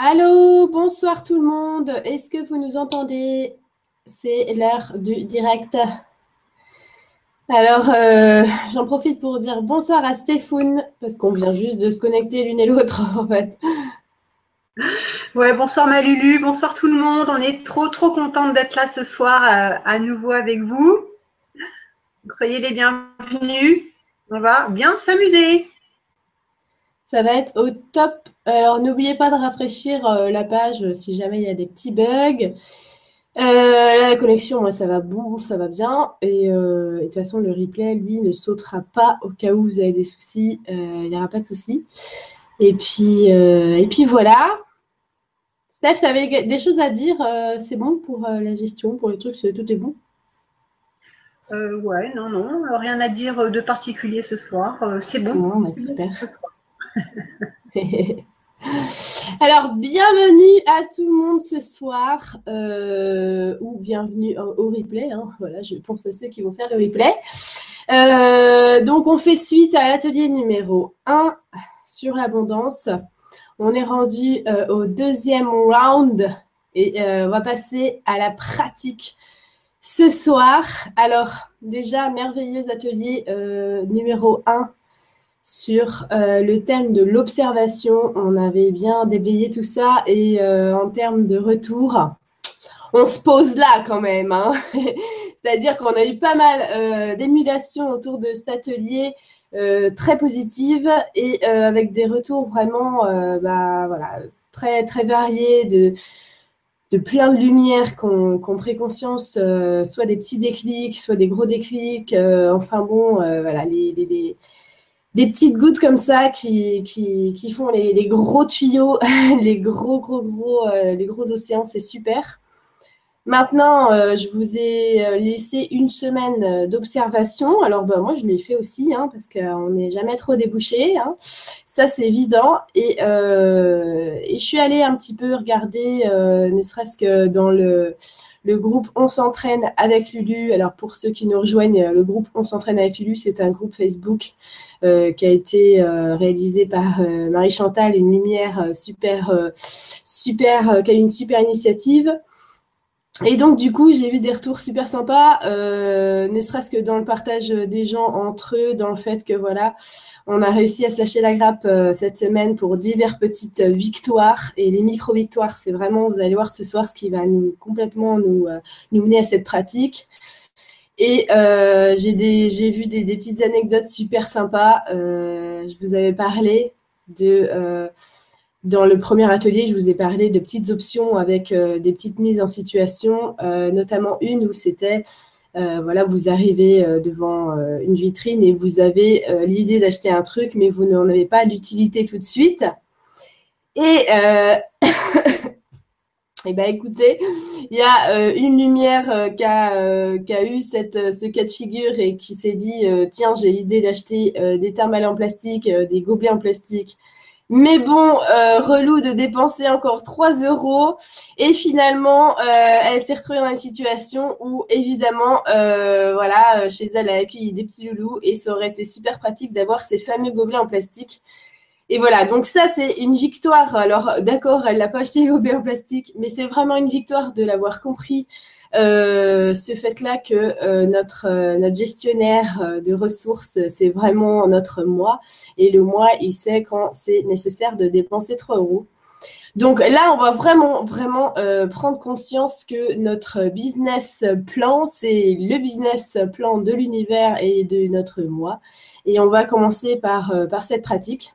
Allô, bonsoir tout le monde. Est-ce que vous nous entendez? C'est l'heure du direct. Alors, euh, j'en profite pour dire bonsoir à Stéphane, parce qu'on vient juste de se connecter l'une et l'autre, en fait. Ouais, bonsoir Malulu, bonsoir tout le monde. On est trop, trop contente d'être là ce soir euh, à nouveau avec vous. soyez les bienvenus. On va bien s'amuser. Ça va être au top. Alors, n'oubliez pas de rafraîchir euh, la page euh, si jamais il y a des petits bugs. Euh, la connexion, moi, ça va bon, ça va bien. Et, de toute façon, le replay, lui, ne sautera pas au cas où vous avez des soucis. Il n'y aura pas de soucis. Et puis, et puis voilà. Steph, tu avais des choses à dire C'est bon pour la gestion, pour les trucs, tout est bon? Ouais, non, non, rien à dire de particulier ce soir. c'est bon. Bah, super. Alors, bienvenue à tout le monde ce soir, euh, ou bienvenue au, replay. Hein. Voilà, je pense à ceux qui vont faire le replay. Euh, donc, on fait suite à l'atelier numéro 1 sur l'abondance. On est rendu euh, au deuxième round et on va passer à la pratique ce soir. Alors, déjà, merveilleux atelier numéro 1 sur euh, le thème de l'observation. On avait bien déblayé tout ça et euh, en termes de retour, on se pose là quand même. Hein. C'est-à-dire qu'on a eu pas mal euh, d'émulation autour de cet atelier. très positive et avec des retours vraiment bah, voilà, très, très variés de, de plein de lumières qu'on qu conscience, soit des petits déclics, soit des gros déclics. enfin bon, voilà, les, des petites gouttes comme ça qui, font les, gros tuyaux, les gros, gros, gros, euh, les gros océans, c'est super. Maintenant, euh, je vous ai euh, laissé une semaine d'observation. Alors, ben, moi, je l'ai fait aussi, hein, parce qu'on n'est jamais trop débouché. Hein. Ça, c'est évident. Et, et, je suis allée un petit peu regarder, ne serait-ce que dans le, le groupe On s'entraîne avec Lulu. Alors pour ceux qui nous rejoignent, le groupe On s'entraîne avec Lulu, c'est un groupe Facebook euh, qui a été euh, réalisé par euh, Marie Chantal, une lumière super, super, qui a eu une super initiative. Et donc, du coup, j'ai vu des retours super sympas, ne serait-ce que dans le partage des gens entre eux, dans le fait que, voilà, on a réussi à se la grappe cette semaine pour diverses petites victoires. Et les micro-victoires, c'est vraiment, vous allez voir ce soir, ce qui va nous complètement nous, nous mener à cette pratique. Et euh, j'ai vu des, petites anecdotes super sympas. Euh, je vous avais parlé de euh, dans le premier atelier, je vous ai parlé de petites options avec des petites mises en situation, notamment une où c'était voilà, vous arrivez devant une vitrine et vous avez l'idée d'acheter un truc, mais vous n'en avez pas l'utilité tout de suite. Et Eh bien, écoutez, il y a euh, une lumière euh, qui, a, euh, a, eu cette, ce cas de figure et qui s'est dit tiens, j'ai l'idée d'acheter des thermales en plastique, des gobelets en plastique. Mais bon, relou de dépenser encore 3 euros. Et finalement, elle s'est retrouvée dans une situation où, évidemment, voilà, chez elle, elle a accueilli des petits loulous et ça aurait été super pratique d'avoir ces fameux gobelets en plastique et voilà, donc ça, c'est une victoire. Alors, d'accord, elle l'a pas acheté au en plastique, mais c'est vraiment une victoire de l'avoir compris. Euh, ce fait-là que euh, notre, euh, notre gestionnaire de ressources, c'est vraiment notre moi. Et le moi, il sait quand c'est nécessaire de dépenser 3 euros. Donc là, on va vraiment, vraiment prendre conscience que notre business plan, c'est le business plan de l'univers et de notre moi. Et on va commencer par, par cette pratique.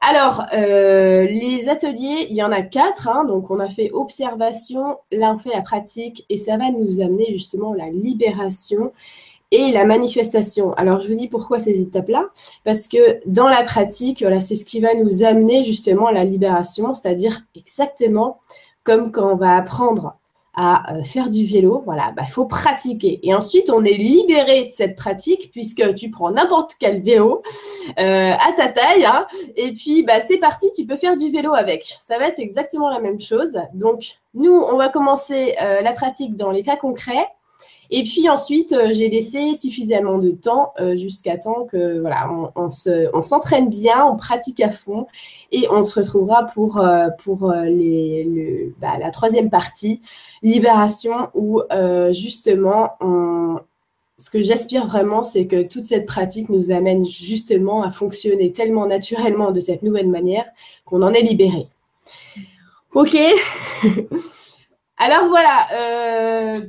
Alors, euh, les ateliers, il y en a quatre. Hein. donc, on a fait observation, là, on fait la pratique et ça va nous amener justement la libération et la manifestation. Alors, je vous dis pourquoi ces étapes-là Parce que dans la pratique, voilà, c'est ce qui va nous amener justement à la libération, c'est-à-dire exactement comme quand on va apprendre à euh, faire du vélo, voilà, il bah, faut pratiquer. Et ensuite, on est libéré de cette pratique puisque tu prends n'importe quel vélo euh, à ta taille, hein, et puis bah, c'est parti, tu peux faire du vélo avec. Ça va être exactement la même chose. Donc, nous, on va commencer euh, la pratique dans les cas concrets. Et puis ensuite, euh, j'ai laissé suffisamment de temps euh, jusqu'à temps que voilà, on, s'entraîne bien, on pratique à fond et on se retrouvera pour, pour les, bah, la troisième partie, libération, où justement, ce que j'aspire vraiment, c'est que toute cette pratique nous amène justement à fonctionner tellement naturellement de cette nouvelle manière qu'on en est libéré. Ok. Alors voilà. Euh,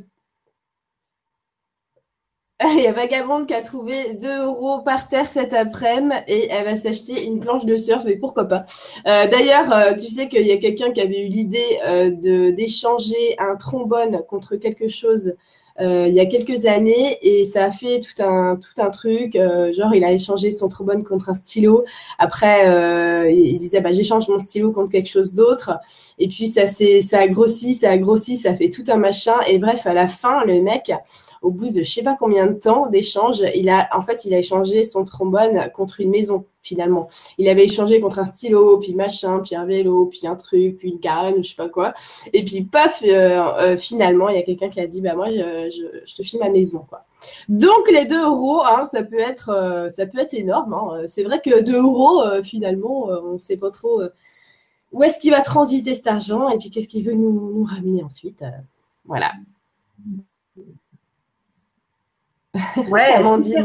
il y a Vagabonde qui a trouvé 2 euros par terre cet après-midi et elle va s'acheter une planche de surf et pourquoi pas. Euh, d'ailleurs, euh, tu sais qu'il y a quelqu'un qui avait eu l'idée de d'échanger un trombone contre quelque chose euh, il y a quelques années et ça a fait tout un, tout un truc. Euh, genre, il a échangé son trombone contre un stylo. Après, euh, il disait bah, j'échange mon stylo contre quelque chose d'autre. Et puis, ça, ça a grossi, ça a grossi, ça fait tout un machin. Et bref, à la fin, le mec, au bout de je sais pas combien de temps d'échange, il a, en fait, il a échangé son trombone contre une maison finalement. Il avait échangé contre un stylo, puis machin, puis un vélo, puis un truc, puis une carène, ou je sais pas quoi. Et puis, paf, euh, euh, finalement, il y a quelqu'un qui a dit, bah moi, je, te filme ma maison, quoi. Donc, les 2 euros, hein, ça peut être, euh, ça peut être énorme. Hein. C'est vrai que 2 euros, finalement, on ne sait pas trop où est-ce qu'il va transiter cet argent et puis qu'est-ce qu'il veut nous, nous, ramener ensuite. voilà. Ouais, super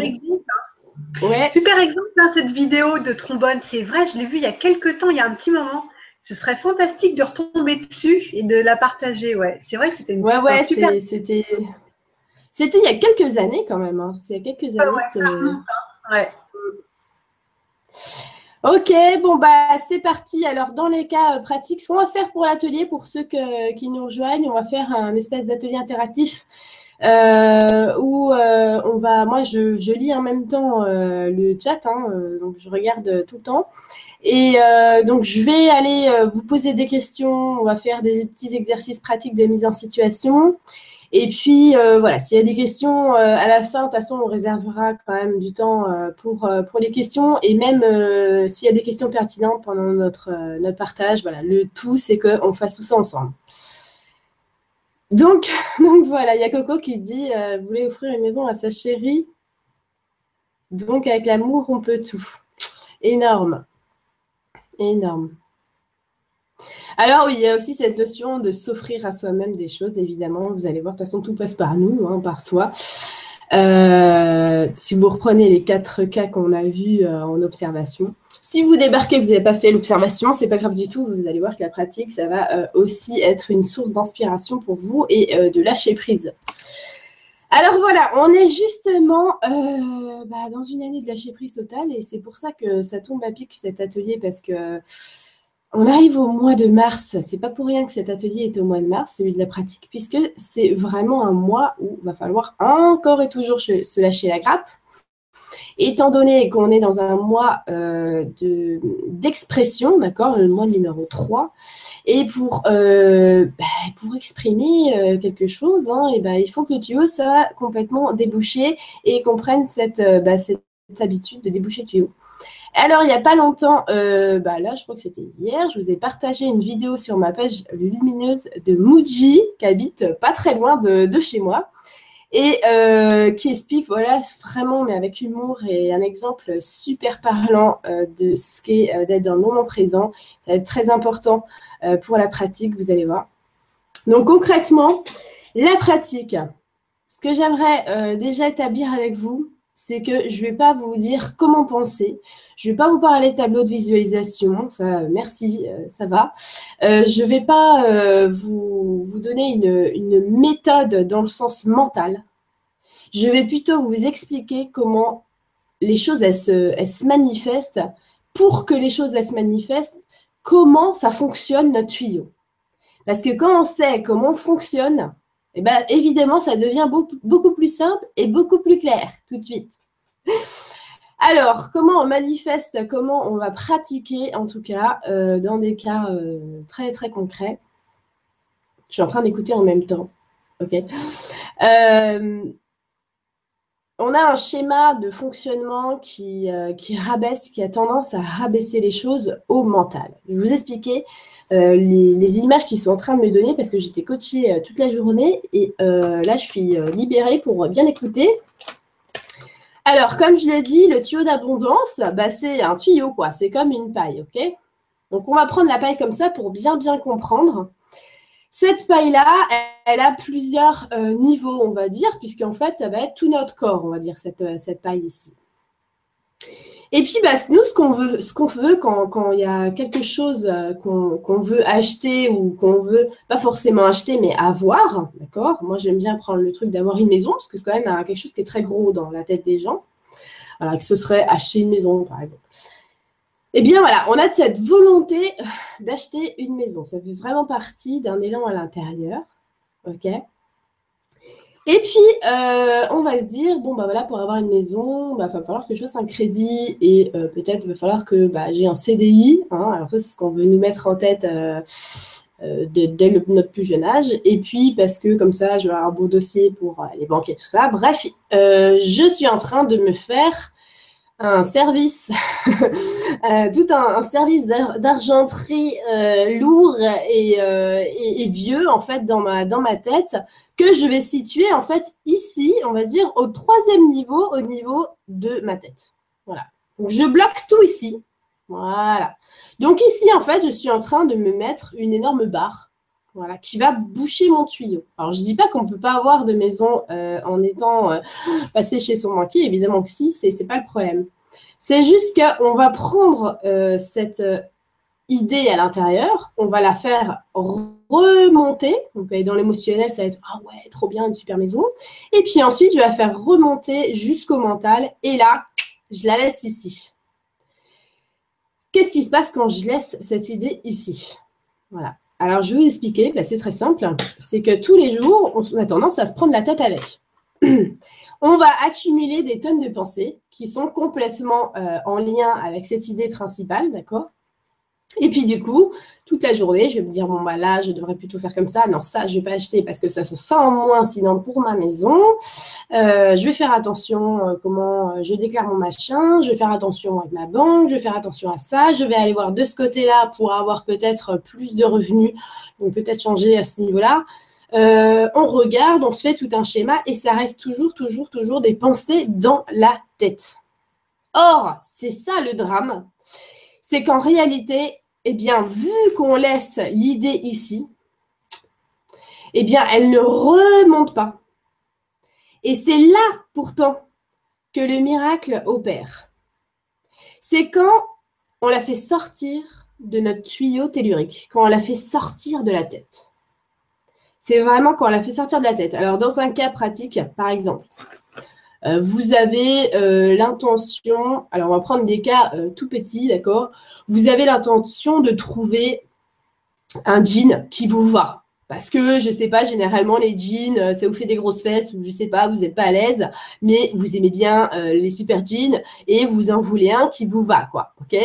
Hein. Super exemple, hein, cette vidéo de trombone. C'est vrai, je l'ai vu il y a quelques temps, il y a un petit moment. Ce serait fantastique de retomber dessus et de la partager. Ouais, c'est vrai que c'était une ouais, ouais, super. C'était, c'était il y a quelques années quand même. Hein. C'était il y a quelques années. Ah ouais, Ok, bon bah c'est parti. Alors dans les cas euh, pratiques, ce qu'on va faire pour l'atelier, pour ceux qui nous rejoignent, on va faire un espèce d'atelier interactif euh, où euh, on va, moi je, je, lis en même temps euh, le chat, hein, euh, donc je regarde tout le temps. Et donc je vais aller vous poser des questions, on va faire des petits exercices pratiques de mise en situation. Et puis voilà, s'il y a des questions à la fin, de toute façon on réservera quand même du temps pour, pour les questions. Et même s'il y a des questions pertinentes pendant notre, notre partage, voilà, le tout c'est qu'on fasse tout ça ensemble. Donc, donc voilà, il y a Coco qui dit euh, Vous voulez offrir une maison à sa chérie Donc avec l'amour, on peut tout. Énorme. Énorme. Alors oui, il y a aussi cette notion de s'offrir à soi-même des choses, évidemment. Vous allez voir, de toute façon, tout passe par nous, hein, par soi. Euh, si vous reprenez les quatre cas qu'on a vus euh, en observation, si vous débarquez, vous n'avez pas fait l'observation, c'est pas grave du tout. Vous allez voir que la pratique, ça va euh, aussi être une source d'inspiration pour vous et euh, de lâcher prise. Alors voilà, on est justement euh, bah, dans une année de lâcher prise totale et c'est pour ça que ça tombe à pic cet atelier parce que on arrive au mois de mars. C'est pas pour rien que cet atelier est au mois de mars, celui de la pratique, puisque c'est vraiment un mois où il va falloir encore et toujours se lâcher la grappe Étant donné qu'on est dans un mois euh, d'expression, d'accord, le mois numéro 3, et pour, euh, bah, exprimer euh, quelque chose, hein, bah, il faut que le tuyau soit complètement débouché et qu'on prenne cette, bah, habitude de déboucher le tuyau. Alors, il n'y a pas longtemps, là, je crois que c'était hier, je vous ai partagé une vidéo sur ma page lumineuse de Muji, qui habite pas très loin de chez moi et euh, qui explique, voilà, vraiment, mais avec humour et un exemple super parlant euh, de ce qu'est euh, d'être dans le moment présent. Ça va être très important pour la pratique, vous allez voir. Donc concrètement, la pratique, ce que j'aimerais déjà établir avec vous, c'est que je ne vais pas vous dire comment penser. Je ne vais pas vous parler de tableau de visualisation. Ça, merci, ça va. je ne vais pas vous, donner une, une, méthode dans le sens mental. Je vais plutôt vous expliquer comment les choses elles se, manifestent. Pour que les choses elles se manifestent, comment ça fonctionne notre tuyau. Parce que quand on sait comment on fonctionne, eh ben, évidemment, ça devient beaucoup, plus simple et beaucoup plus clair tout de suite. Alors, comment on manifeste, comment on va pratiquer, en tout cas, euh, dans des cas euh, très, très concrets. Je suis en train d'écouter en même temps. OK. Euh, on a un schéma de fonctionnement qui, qui rabaisse, qui a tendance à rabaisser les choses au mental. Je vais vous expliquer euh, les, images qui sont en train de me donner parce que j'étais coachée euh, toute la journée et là, je suis libérée pour bien écouter. Alors, comme je l'ai dit, le tuyau d'abondance, bah, c'est un tuyau, quoi. C'est comme une paille, ok? Donc, on va prendre la paille comme ça pour bien, bien comprendre. Cette paille-là, elle, a plusieurs euh, niveaux, on va dire, puisqu'en fait, ça va être tout notre corps, on va dire, cette, euh, cette paille ici. Et puis, bah, nous, ce qu'on veut, ce qu'on veut quand, il y a quelque chose euh, qu'on veut acheter ou qu'on veut, pas forcément acheter, mais avoir, d'accord? Moi, j'aime bien prendre le truc d'avoir une maison, parce que c'est quand même quelque chose qui est très gros dans la tête des gens. Alors, que ce serait acheter une maison, par exemple. Eh bien voilà, on a cette volonté euh, d'acheter une maison. Ça fait vraiment partie d'un élan à l'intérieur. OK? Et puis, euh, on va se dire, bon, bah voilà, pour avoir une maison, bah, va falloir que je fasse un crédit et euh, peut-être va falloir que bah, j'ai un CDI. Hein. alors ça, c'est ce qu'on veut nous mettre en tête dès notre plus jeune âge. Et puis, parce que comme ça, je vais avoir un beau dossier pour les banques et tout ça. Bref, je suis en train de me faire un service, euh, tout un, service d'argenterie euh, lourd euh, et, vieux en fait dans ma, tête que je vais situer en fait ici, on va dire au troisième niveau, au niveau de ma tête. Voilà. Je bloque tout ici. Voilà. Donc ici en fait, je suis en train de me mettre une énorme barre voilà, qui va boucher mon tuyau. Alors, je ne dis pas qu'on ne peut pas avoir de maison euh, en étant euh, passé chez son banquier, évidemment que si, ce n'est pas le problème. C'est juste qu'on va prendre euh, cette idée à l'intérieur, on va la faire remonter. Donc, dans l'émotionnel, ça va être Ah ouais, trop bien, une super maison. Et puis ensuite, je vais la faire remonter jusqu'au mental. Et là, je la laisse ici. Qu'est-ce qui se passe quand je laisse cette idée ici? Voilà. Alors, je vais vous expliquer, bah, c'est très simple. C'est que tous les jours, on a tendance à se prendre la tête avec. on va accumuler des tonnes de pensées qui sont complètement euh, en lien avec cette idée principale, d'accord? Et puis du coup, toute la journée, je vais me dire, bon, bah là, je devrais plutôt faire comme ça. Non, ça, je ne vais pas acheter parce que ça, ça sent en moins, sinon pour ma maison. Euh, je vais faire attention euh, comment euh, je déclare mon machin. Je vais faire attention avec ma banque. Je vais faire attention à ça. Je vais aller voir de ce côté-là pour avoir peut-être plus de revenus. Donc peut-être changer à ce niveau-là. on regarde, on se fait tout un schéma et ça reste toujours, toujours, toujours des pensées dans la tête. Or, c'est ça le drame. C'est qu'en réalité, eh bien, vu qu'on laisse l'idée ici, eh bien, elle ne remonte pas. Et c'est là, pourtant, que le miracle opère. C'est quand on la fait sortir de notre tuyau tellurique, quand on la fait sortir de la tête. C'est vraiment quand on la fait sortir de la tête. Alors, dans un cas pratique, par exemple, euh, vous avez euh, l'intention, alors on va prendre des cas euh, tout petits, d'accord? Vous avez l'intention de trouver un jean qui vous va. Parce que, je ne sais pas, généralement, les jeans, ça vous fait des grosses fesses ou je ne sais pas, vous n'êtes pas à l'aise, mais vous aimez bien les super jeans et vous en voulez un qui vous va, quoi, ok?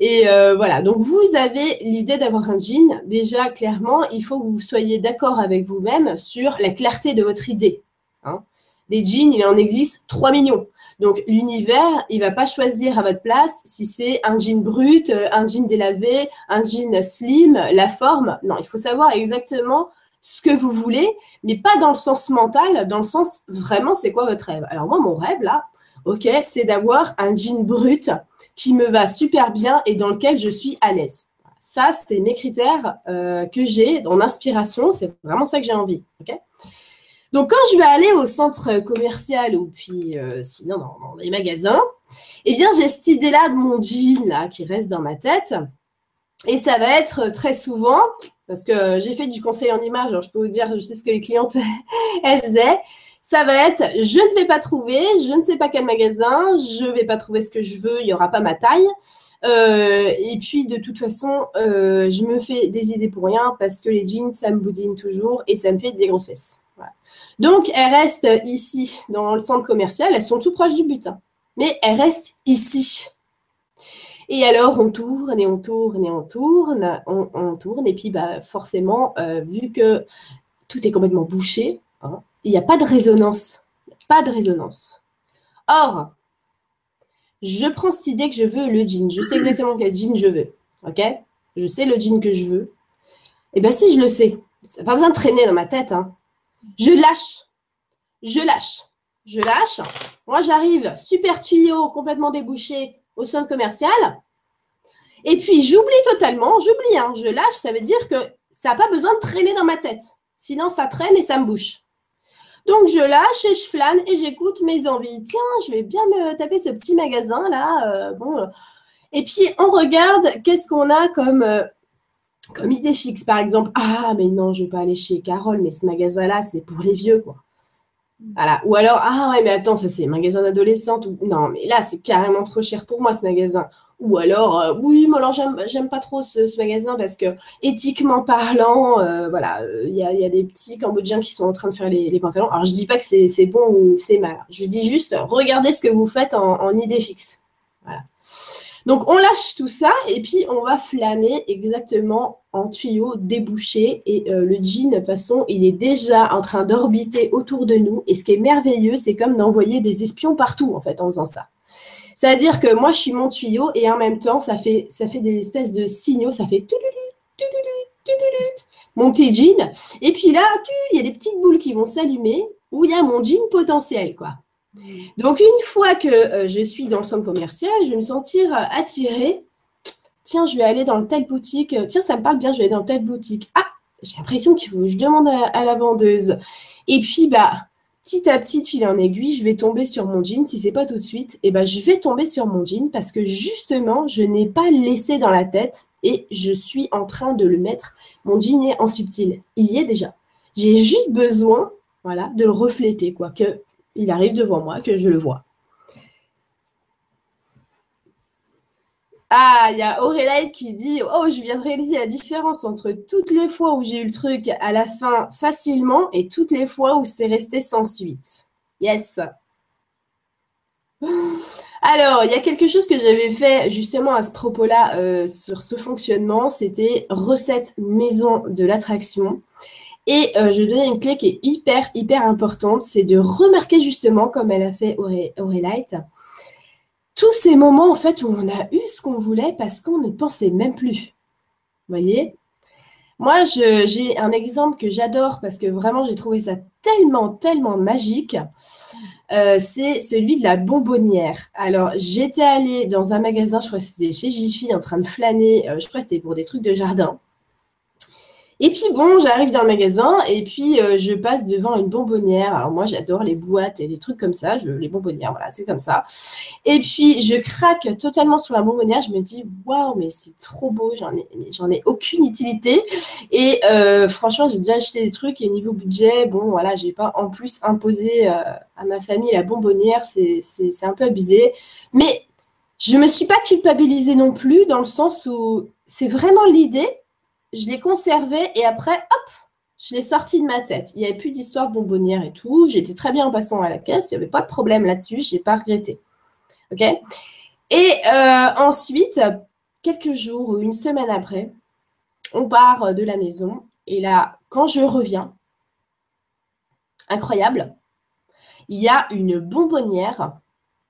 Et voilà, donc vous avez l'idée d'avoir un jean. Déjà, clairement, il faut que vous soyez d'accord avec vous-même sur la clarté de votre idée. Hein des jeans, il en existe 3 millions. Donc l'univers, il va pas choisir à votre place si c'est un jean brut, euh, un jean délavé, un jean slim, la forme. Non, il faut savoir exactement ce que vous voulez, mais pas dans le sens mental, dans le sens vraiment c'est quoi votre rêve. Alors moi mon rêve là, ok, c'est d'avoir un jean brut qui me va super bien et dans lequel je suis à l'aise. Ça, c'est mes critères euh, que j'ai en inspiration. C'est vraiment ça que j'ai envie. ok? Donc, quand je vais aller au centre commercial ou puis euh, sinon dans, les magasins, eh bien, j'ai cette idée-là de mon jean là qui reste dans ma tête. Et ça va être très souvent, parce que j'ai fait du conseil en image, alors je peux vous dire, je sais ce que les clientes elles faisaient. Ça va être, je ne vais pas trouver, je ne sais pas quel magasin, je ne vais pas trouver ce que je veux, il n'y aura pas ma taille. Euh, et puis de toute façon, euh, je me fais des idées pour rien parce que les jeans, ça me boudine toujours et ça me fait des grossesses. Donc, elles restent ici, dans le centre commercial. Elles sont tout proches du butin. Mais elles restent ici. Et alors, on tourne et on tourne et on tourne, on, tourne. Et puis, bah, forcément, euh, vu que tout est complètement bouché, hein, il n'y a pas de résonance. Pas de résonance. Or, je prends cette idée que je veux le jean. Je sais exactement quel jean je veux. OK? Je sais le jean que je veux. Eh bien, si je le sais, ça n'a pas besoin de traîner dans ma tête. Hein. Je lâche. Je lâche. Je lâche. Moi, j'arrive, super tuyau, complètement débouché au centre commercial. Et puis, j'oublie totalement. J'oublie. Hein. Je lâche. Ça veut dire que ça n'a pas besoin de traîner dans ma tête. Sinon, ça traîne et ça me bouche. Donc, je lâche et je flâne et j'écoute mes envies. Tiens, je vais bien me taper ce petit magasin là. Euh, bon. Et puis, on regarde qu'est-ce qu'on a comme, euh, comme idée fixe, par exemple. Ah, mais non, je ne vais pas aller chez Carole, mais ce magasin-là, c'est pour les vieux, quoi. Voilà. Ou alors, ah ouais, mais attends, ça c'est magasin d'adolescente. Non, mais là, c'est carrément trop cher pour moi, ce magasin. Ou alors, euh, oui, mais alors j'aime pas trop ce, magasin parce que éthiquement parlant, euh, voilà, il y, a, des petits Cambodgiens qui sont en train de faire les, pantalons. Alors je dis pas que c'est bon ou c'est mal. Je dis juste, regardez ce que vous faites en, idée fixe. Voilà. Donc on lâche tout ça et puis on va flâner exactement en tuyau débouché. Et euh, le jean, de toute façon, il est déjà en train d'orbiter autour de nous. Et ce qui est merveilleux, c'est comme d'envoyer des espions partout en fait en faisant ça. C'est-à-dire que moi, je suis mon tuyau et en même temps, ça fait, ça fait des espèces de signaux, ça fait mon petit jean. Et puis là, il y a des petites boules qui vont s'allumer où il y a mon jean potentiel, quoi. Donc, une fois que euh, je suis dans le centre commercial, je vais me sentir euh, attirée. Tiens, je vais aller dans telle boutique. Tiens, ça me parle bien, je vais aller dans telle boutique. Ah, j'ai l'impression qu'il faut que je demande à, la vendeuse. Et puis, bah, petit à petit, fil en aiguille, je vais tomber sur mon jean. Si c'est pas tout de suite, eh ben, je vais tomber sur mon jean parce que justement, je n'ai pas laissé dans la tête et je suis en train de le mettre. Mon jean est en subtil. Il y est déjà. J'ai juste besoin, voilà, de le refléter, quoi, que il arrive devant moi, que je le vois. Ah, il y a Aurélie qui dit Oh, je viens de réaliser la différence entre toutes les fois où j'ai eu le truc à la fin facilement et toutes les fois où c'est resté sans suite. Yes. Alors, il y a quelque chose que j'avais fait justement à ce propos-là euh, sur ce fonctionnement, c'était recette maison de l'attraction. Et euh, je donnais une clé qui est hyper, hyper importante, c'est de remarquer justement, comme elle a fait Aurélight, tous ces moments en fait où on a eu ce qu'on voulait parce qu'on ne pensait même plus. Vous voyez? Moi, j'ai un exemple que j'adore parce que vraiment j'ai trouvé ça tellement, tellement magique. Euh, c'est celui de la bonbonnière. Alors, j'étais allée dans un magasin, je crois que c'était chez Jiffy, en train de flâner. Euh, je crois que c'était pour des trucs de jardin. Et puis bon, j'arrive dans le magasin et puis euh, je passe devant une bonbonnière. Alors moi, j'adore les boîtes et les trucs comme ça. Je, les bonbonnières, voilà, c'est comme ça. Et puis je craque totalement sur la bonbonnière. Je me dis waouh, mais c'est trop beau. J'en ai, j'en ai aucune utilité. Et euh, franchement, j'ai déjà acheté des trucs et niveau budget, bon voilà, j'ai pas en plus imposé euh, à ma famille la bonbonnière. C'est, c'est, c'est un peu abusé. Mais je me suis pas culpabilisée non plus dans le sens où c'est vraiment l'idée je l'ai conservé et après, hop, je l'ai sorti de ma tête. Il n'y avait plus d'histoire de bonbonnière et tout. J'étais très bien en passant à la caisse. Il n'y avait pas de problème là-dessus. Je n'ai pas regretté. OK? Et euh, ensuite, quelques jours ou une semaine après, on part de la maison. Et là, quand je reviens, incroyable, il y a une bonbonnière,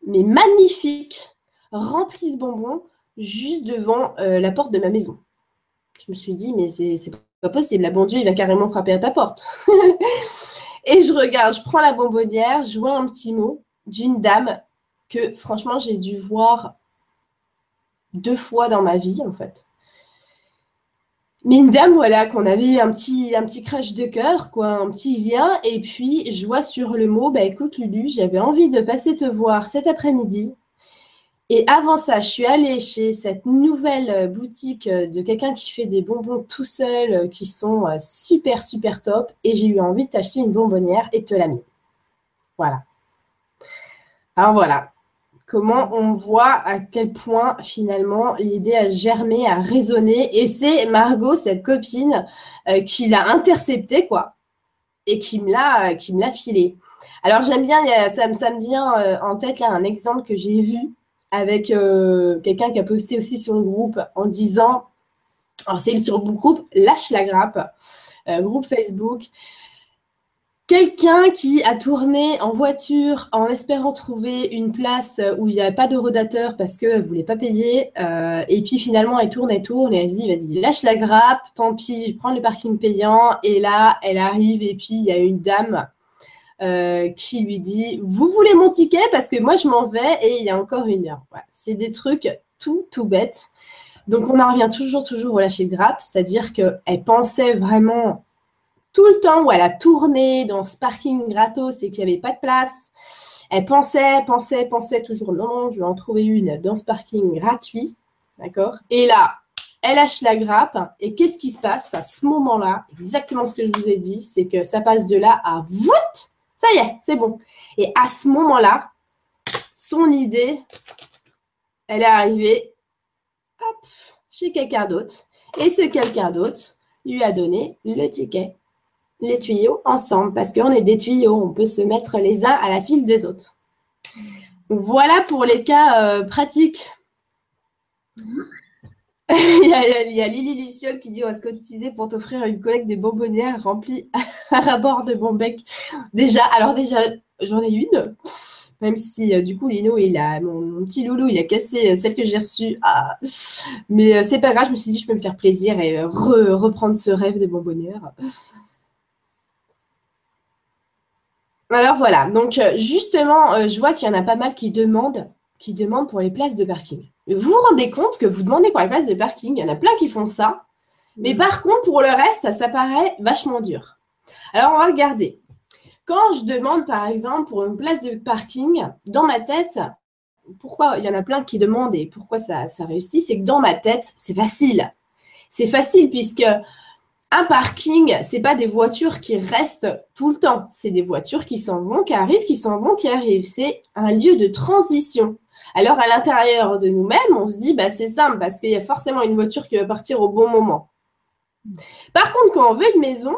mais magnifique, remplie de bonbons, juste devant euh, la porte de ma maison je me suis dit, mais c'est pas possible, la bon Dieu, il va carrément frapper à ta porte. et je regarde, je prends la bonbonnière, je vois un petit mot d'une dame que franchement j'ai dû voir deux fois dans ma vie en fait. Mais une dame, voilà, qu'on avait eu un petit, un petit crash de cœur, quoi, un petit lien. Et puis, je vois sur le mot, bah écoute, Lulu, j'avais envie de passer te voir cet après-midi. Et avant ça, je suis allée chez cette nouvelle euh, boutique euh, de quelqu'un qui fait des bonbons tout seul, euh, qui sont super, super top. Et j'ai eu envie de t'acheter une bonbonnière et te la mis. Voilà. Alors voilà. Comment on voit à quel point finalement l'idée a germé, a résonné. Et c'est Margot, cette copine, qui l'a intercepté, quoi. Et qui me l'a, qui me l'a filé. Alors j'aime bien, ça, ça, me vient en tête là un exemple que j'ai vu avec euh, quelqu'un qui a posté aussi sur le groupe en disant, alors c'est sur le groupe Lâche la grappe, euh, groupe Facebook. Quelqu'un qui a tourné en voiture en espérant trouver une place où il n'y a pas de rodateur parce qu'elle ne voulait pas payer. Euh, et puis finalement, elle tourne, elle tourne et elle se dit, vas-y, lâche la grappe, tant pis, je prends le parking payant. Et là, elle arrive et puis il y a une dame euh, qui lui dit, vous voulez mon ticket? Parce que moi je m'en vais et il y a encore une heure. C'est des trucs tout, tout bêtes. Donc on en revient toujours, toujours au lâcher de grappe, c'est-à-dire qu'elle pensait vraiment tout le temps où elle a tourné dans ce parking gratos et qu'il n'y avait pas de place, elle pensait, pensait, pensait toujours non, je vais en trouver une dans ce parking gratuit. D'accord? Et là, elle lâche la grappe. Et qu'est-ce qui se passe à ce moment-là? Exactement ce que je vous ai dit, c'est que ça passe de là à voûte. Ça y est, c'est bon. Et à ce moment-là, son idée, elle est arrivée chez quelqu'un d'autre. Et ce quelqu'un d'autre lui a donné le ticket les tuyaux ensemble parce qu'on est des tuyaux, on peut se mettre les uns à la file des autres. voilà pour les cas euh, pratiques. Il, y a, Lily Luciole qui dit on va se cotiser pour t'offrir une collecte de bonbonnières remplie à rabord de bon bec. Déjà, alors déjà, j'en ai une. Même si euh, du coup Lino, il a mon, petit loulou, il a cassé euh, celle que j'ai reçue. Ah. Mais c'est pas grave, je me suis dit je peux me faire plaisir et reprendre ce rêve de bonbonnières. Alors voilà, donc euh, justement, euh, je vois qu'il y en a pas mal qui demandent, qui demandent pour les places de parking. Vous vous rendez compte que vous demandez pour les places de parking, il y en a plein qui font ça. Mais par contre, pour le reste, ça paraît vachement dur. Alors, on va regarder. Quand je demande, par exemple, pour une place de parking, dans ma tête, pourquoi il y en a plein qui demandent et pourquoi ça, ça réussit, c'est que dans ma tête, c'est facile. C'est facile puisque un parking, c'est pas des voitures qui restent tout le temps. C'est des voitures qui s'en vont, qui arrivent, qui s'en vont, qui arrivent. C'est un lieu de transition. Alors, à l'intérieur de nous-mêmes, on se dit, bah, c'est simple parce qu'il y a forcément une voiture qui va partir au bon moment. Par contre, quand on veut une maison,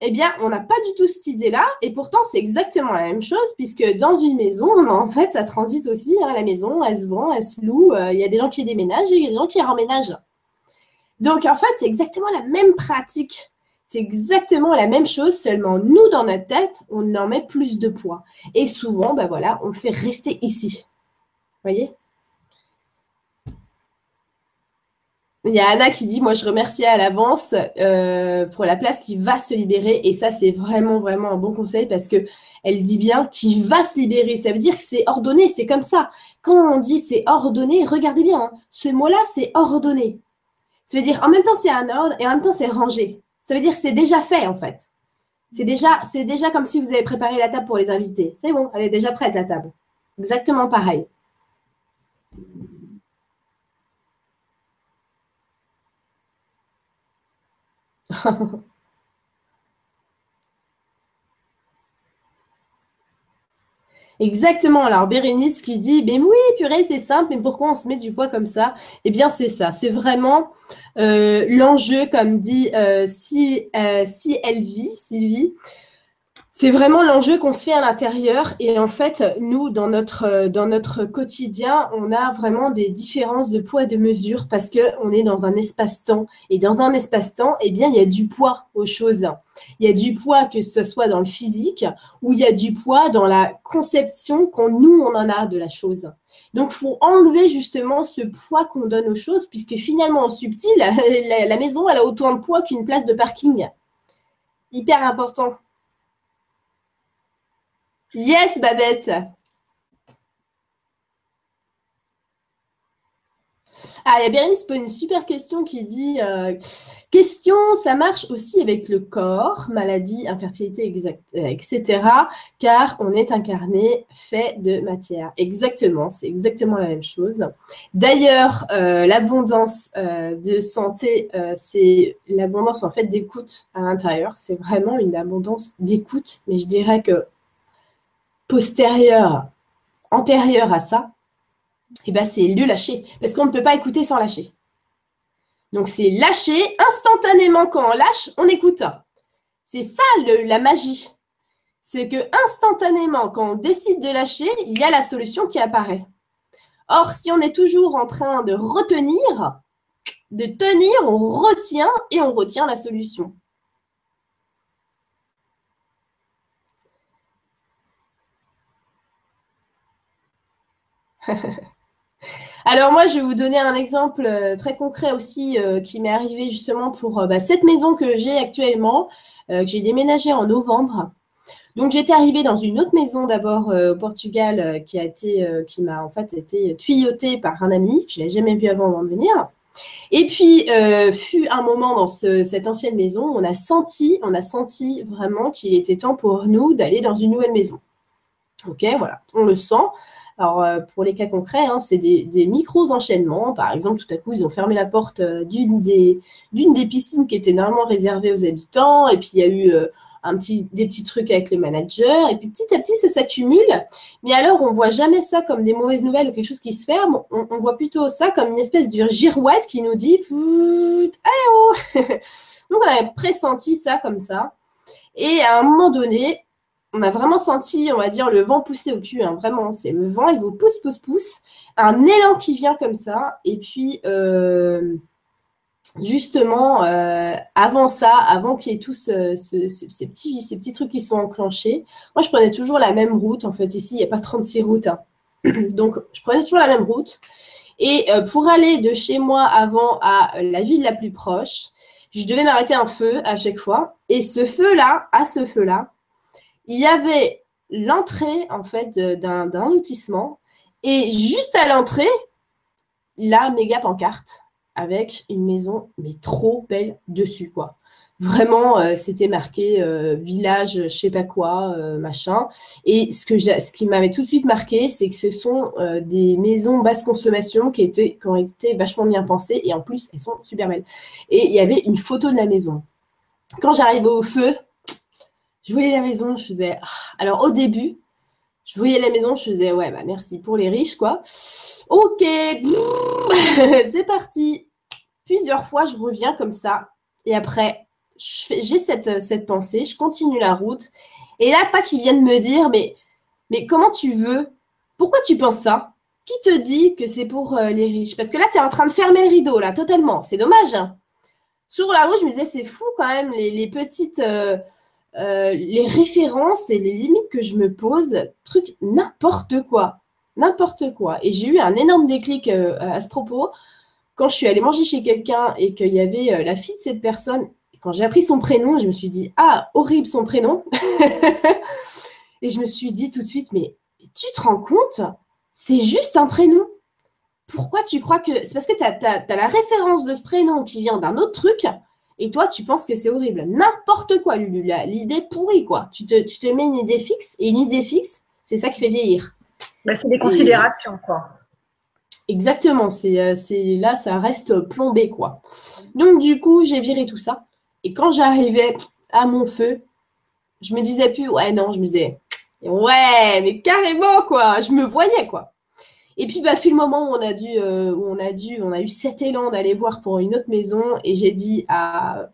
eh bien, on n'a pas du tout cette idée-là. Et pourtant, c'est exactement la même chose, puisque dans une maison, en fait, ça transite aussi. Hein, la maison, elle se vend, elle se loue. Euh, il y a des gens qui déménagent et il y a des gens qui remménagent. Donc, en fait, c'est exactement la même pratique. C'est exactement la même chose, seulement nous, dans notre tête, on en met plus de poids. Et souvent, ben voilà, on le fait rester ici. Voyez? Il y a Anna qui dit, moi je remercie à l'avance euh, pour la place qui va se libérer. Et ça, c'est vraiment, vraiment un bon conseil parce que elle dit bien qui va se libérer. Ça veut dire que c'est ordonné, c'est comme ça. Quand on dit c'est ordonné, regardez bien, hein. ce mot-là, c'est ordonné. Ça veut dire en même temps c'est un ordre et en même temps c'est rangé. Ça veut dire c'est déjà fait en fait. C'est déjà, c'est déjà comme si vous avez préparé la table pour les invités. C'est bon, elle est déjà prête la table. Exactement pareil. Exactement. Alors, Bérénice qui dit, ben oui, purée, c'est simple, mais pourquoi on se met du poids comme ça? Eh bien, c'est ça. C'est vraiment euh, l'enjeu, comme dit euh, si, euh, si Sylvie, c'est vraiment l'enjeu qu'on se fait à l'intérieur. Et en fait, nous, dans notre, dans notre quotidien, on a vraiment des différences de poids et de mesure parce qu'on est dans un espace-temps. Et dans un espace-temps, eh bien, il y a du poids aux choses. Il y a du poids que ce soit dans le physique ou il y a du poids dans la conception qu'on nous, on en a de la chose. Donc, il faut enlever justement ce poids qu'on donne aux choses puisque finalement, en subtil, la, la maison, elle a autant de poids qu'une place de parking. Hyper important. Yes, Babette. Ah, il y a Bérénice une super question qui dit euh, Question, ça marche aussi avec le corps, maladie, infertilité, etc. Euh, car on est incarné fait de matière. Exactement, c'est exactement la même chose. D'ailleurs, euh, l'abondance de santé, c'est l'abondance en fait d'écoute à l'intérieur. C'est vraiment une abondance d'écoute, mais je dirais que postérieure, antérieure à ça, eh ben c'est le lâcher. Parce qu'on ne peut pas écouter sans lâcher. Donc c'est lâcher instantanément quand on lâche, on écoute. C'est ça la magie. C'est que instantanément, quand on décide de lâcher, il y a la solution qui apparaît. Or, si on est toujours en train de retenir, de tenir, on retient et on retient la solution. Alors moi, je vais vous donner un exemple euh, très concret aussi euh, qui m'est arrivé justement pour euh, bah, cette maison que j'ai actuellement, que j'ai déménagée en novembre. Donc j'étais arrivée dans une autre maison d'abord au Portugal qui a été, qui m'a en fait été tuyautée par un ami que je n'avais jamais vu avant de venir. Et puis, fut un moment dans cette ancienne maison, on a senti, on a senti vraiment qu'il était temps pour nous d'aller dans une nouvelle maison. Ok, voilà, on le sent. Alors, euh, pour les cas concrets, hein, c'est des, micros enchaînements. Par exemple, tout à coup, ils ont fermé la porte euh, d'une des, des, piscines qui était normalement réservée aux habitants. Et puis, il y a eu euh, des petits trucs avec les managers. Et puis, petit à petit, ça s'accumule. Mais alors, on ne voit jamais ça comme des mauvaises nouvelles ou quelque chose qui se ferme. On, voit plutôt ça comme une espèce de girouette qui nous dit oh Donc, on avait pressenti ça comme ça. Et à un moment donné, on a vraiment senti, on va dire, le vent pousser au cul. Hein, vraiment, c'est le vent, il vous pousse, pousse, pousse. Un élan qui vient comme ça. Et puis, euh, justement, euh, avant ça, avant qu'il y ait tous ces, petits, petits trucs qui sont enclenchés, moi, je prenais toujours la même route. En fait, ici, il n'y a pas 36 routes. Hein. Donc, je prenais toujours la même route. Et euh, pour aller de chez moi avant à la ville la plus proche, je devais m'arrêter un feu à chaque fois. Et ce feu-là, à ce feu-là, il y avait l'entrée en fait d'un lotissement et juste à l'entrée, la méga pancarte avec une maison mais trop belle dessus quoi. Vraiment, euh, c'était marqué euh, village, je sais pas quoi, euh, machin. Et ce, que qui m'avait tout de suite marqué, c'est que ce sont des maisons basse consommation qui, étaient, qui ont été vachement bien pensées et en plus, elles sont super belles. Et il y avait une photo de la maison. Quand j'arrivais au feu, je voyais la maison, je faisais. Ah. Alors au début, je voyais la maison, je faisais ouais, bah merci pour les riches, quoi. Ok, c'est parti. Plusieurs fois, je reviens comme ça. Et après, j'ai cette, cette pensée, je continue la route. Et là, pas qu'ils viennent me dire, mais, mais comment tu veux? Pourquoi tu penses ça? Qui te dit que c'est pour euh, les riches? Parce que là, tu es en train de fermer le rideau, là, totalement. C'est dommage. Hein. Sur la route, je me disais, c'est fou quand même, les, petites. Euh, euh, les références et les limites que je me pose, truc n'importe quoi, n'importe quoi. Et j'ai eu un énorme déclic euh, à ce propos quand je suis allée manger chez quelqu'un et qu'il y avait euh, la fille de cette personne. quand j'ai appris son prénom, je me suis dit ah horrible son prénom. et je me suis dit tout de suite mais tu te rends compte, c'est juste un prénom. Pourquoi tu crois que c'est parce que tu as la référence de ce prénom qui vient d'un autre truc et toi, tu penses que c'est horrible. N'importe quoi, Lulu. L'idée pourrie, quoi. Tu te, tu te mets une idée fixe, et une idée fixe, c'est ça qui fait vieillir. Bah, c'est des considérations, quoi. Exactement. Euh, c'est là, ça reste plombé, quoi. Donc, du coup, j'ai viré tout ça. Et quand j'arrivais à mon feu, je me disais plus, ouais, non, je me disais, ouais, mais carrément, quoi. Je me voyais, quoi. Et puis, bah, fut le moment où on a dû, euh, où on a dû, on a eu cet élan d'aller voir pour une autre maison. Et j'ai dit à,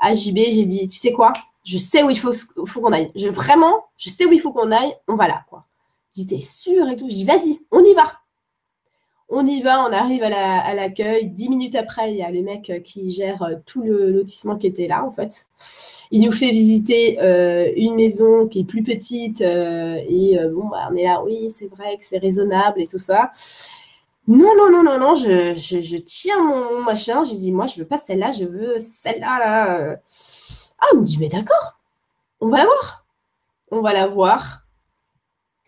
à JB, j'ai dit, tu sais quoi, je sais où il faut, faut qu'on aille. Je, vraiment, je sais où il faut qu'on aille. On va là, quoi. J'étais sûre et tout. Je dis, vas-y, on y va. On y va, on arrive à l'accueil. Dix minutes après, il y a le mec euh, qui gère euh, tout le lotissement qui était là, en fait. Il nous fait visiter euh, une maison qui est plus petite et bon, bah, on est là, oui, c'est vrai que c'est raisonnable et tout ça. Non, non, non, non, non, je, je, tiens mon machin. J'ai dit, moi, je veux pas celle-là, je veux celle-là. Là. Ah, on me dit, mais d'accord, on va la voir. On va la voir.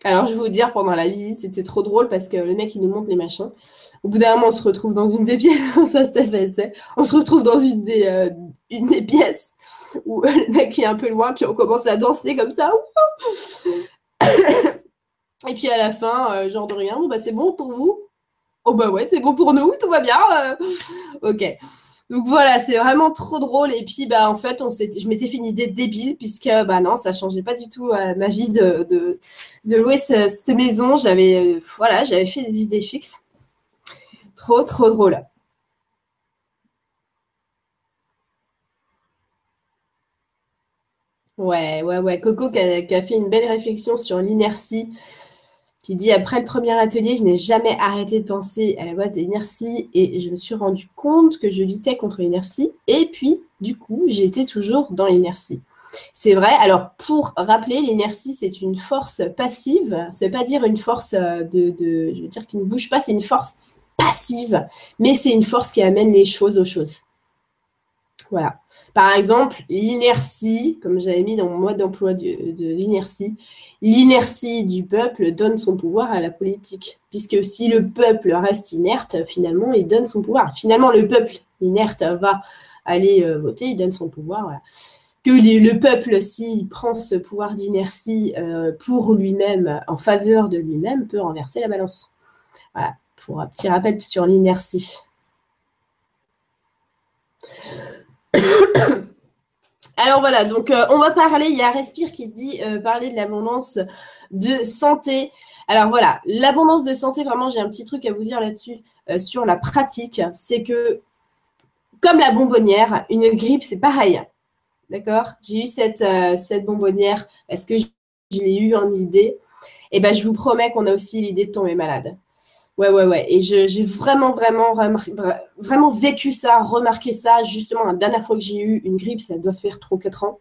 Alors, je vais vous dire, pendant la visite, c'était trop drôle parce que le mec, il nous montre les machins. Au bout d'un moment, on se retrouve dans une des pièces. ça, c'était On se retrouve dans une des, euh, une des pièces où le mec est un peu loin, puis on commence à danser comme ça. Et puis à la fin, euh, genre de rien, bon, bah, c'est bon pour vous? Oh, bah ouais, c'est bon pour nous, tout va bien. Euh. ok. Donc voilà, c'est vraiment trop drôle. Et puis, bah, en fait, on je m'étais fait une idée débile, puisque bah, non, ça changeait pas du tout euh, ma vie de, de, louer cette maison. J'avais euh, voilà, j'avais fait des idées fixes. Trop, trop drôle. Ouais, ouais, ouais. Coco qui a, fait une belle réflexion sur l'inertie qui dit après le premier atelier, je n'ai jamais arrêté de penser à la loi de l'inertie et je me suis rendu compte que je luttais contre l'inertie et puis du coup, j'étais toujours dans l'inertie. C'est vrai. Alors, pour rappeler, l'inertie, c'est une force passive. Ça ne veut pas dire une force euh, de, je veux dire, qui ne bouge pas, c'est une force passive, mais c'est une force qui amène les choses aux choses. Voilà. Par exemple, l'inertie, comme j'avais mis dans mon mode d'emploi de, l'inertie, l'inertie du peuple donne son pouvoir à la politique. Puisque si le peuple reste inerte, finalement, il donne son pouvoir. Finalement, le peuple inerte va aller euh, voter, il donne son pouvoir. Que le peuple, s'il prend ce pouvoir d'inertie euh, pour lui-même, en faveur de lui-même, peut renverser la balance. Voilà, pour un petit rappel sur l'inertie. Alors voilà, donc euh, on va parler, il y a Respire qui dit euh, parler de l'abondance de santé. Alors voilà, l'abondance de santé, vraiment, j'ai un petit truc à vous dire là-dessus euh, sur la pratique. C'est que, comme la bonbonnière, une grippe, c'est pareil. D'accord? J'ai eu cette, cette bonbonnière parce que je, l'ai eu en idée. Et eh ben, je vous promets qu'on a aussi l'idée de tomber malade. Ouais, ouais, ouais. Et j'ai vraiment, vraiment, vraiment vécu ça, remarqué ça. Justement, la dernière fois que j'ai eu une grippe, ça doit faire 3 4 ans.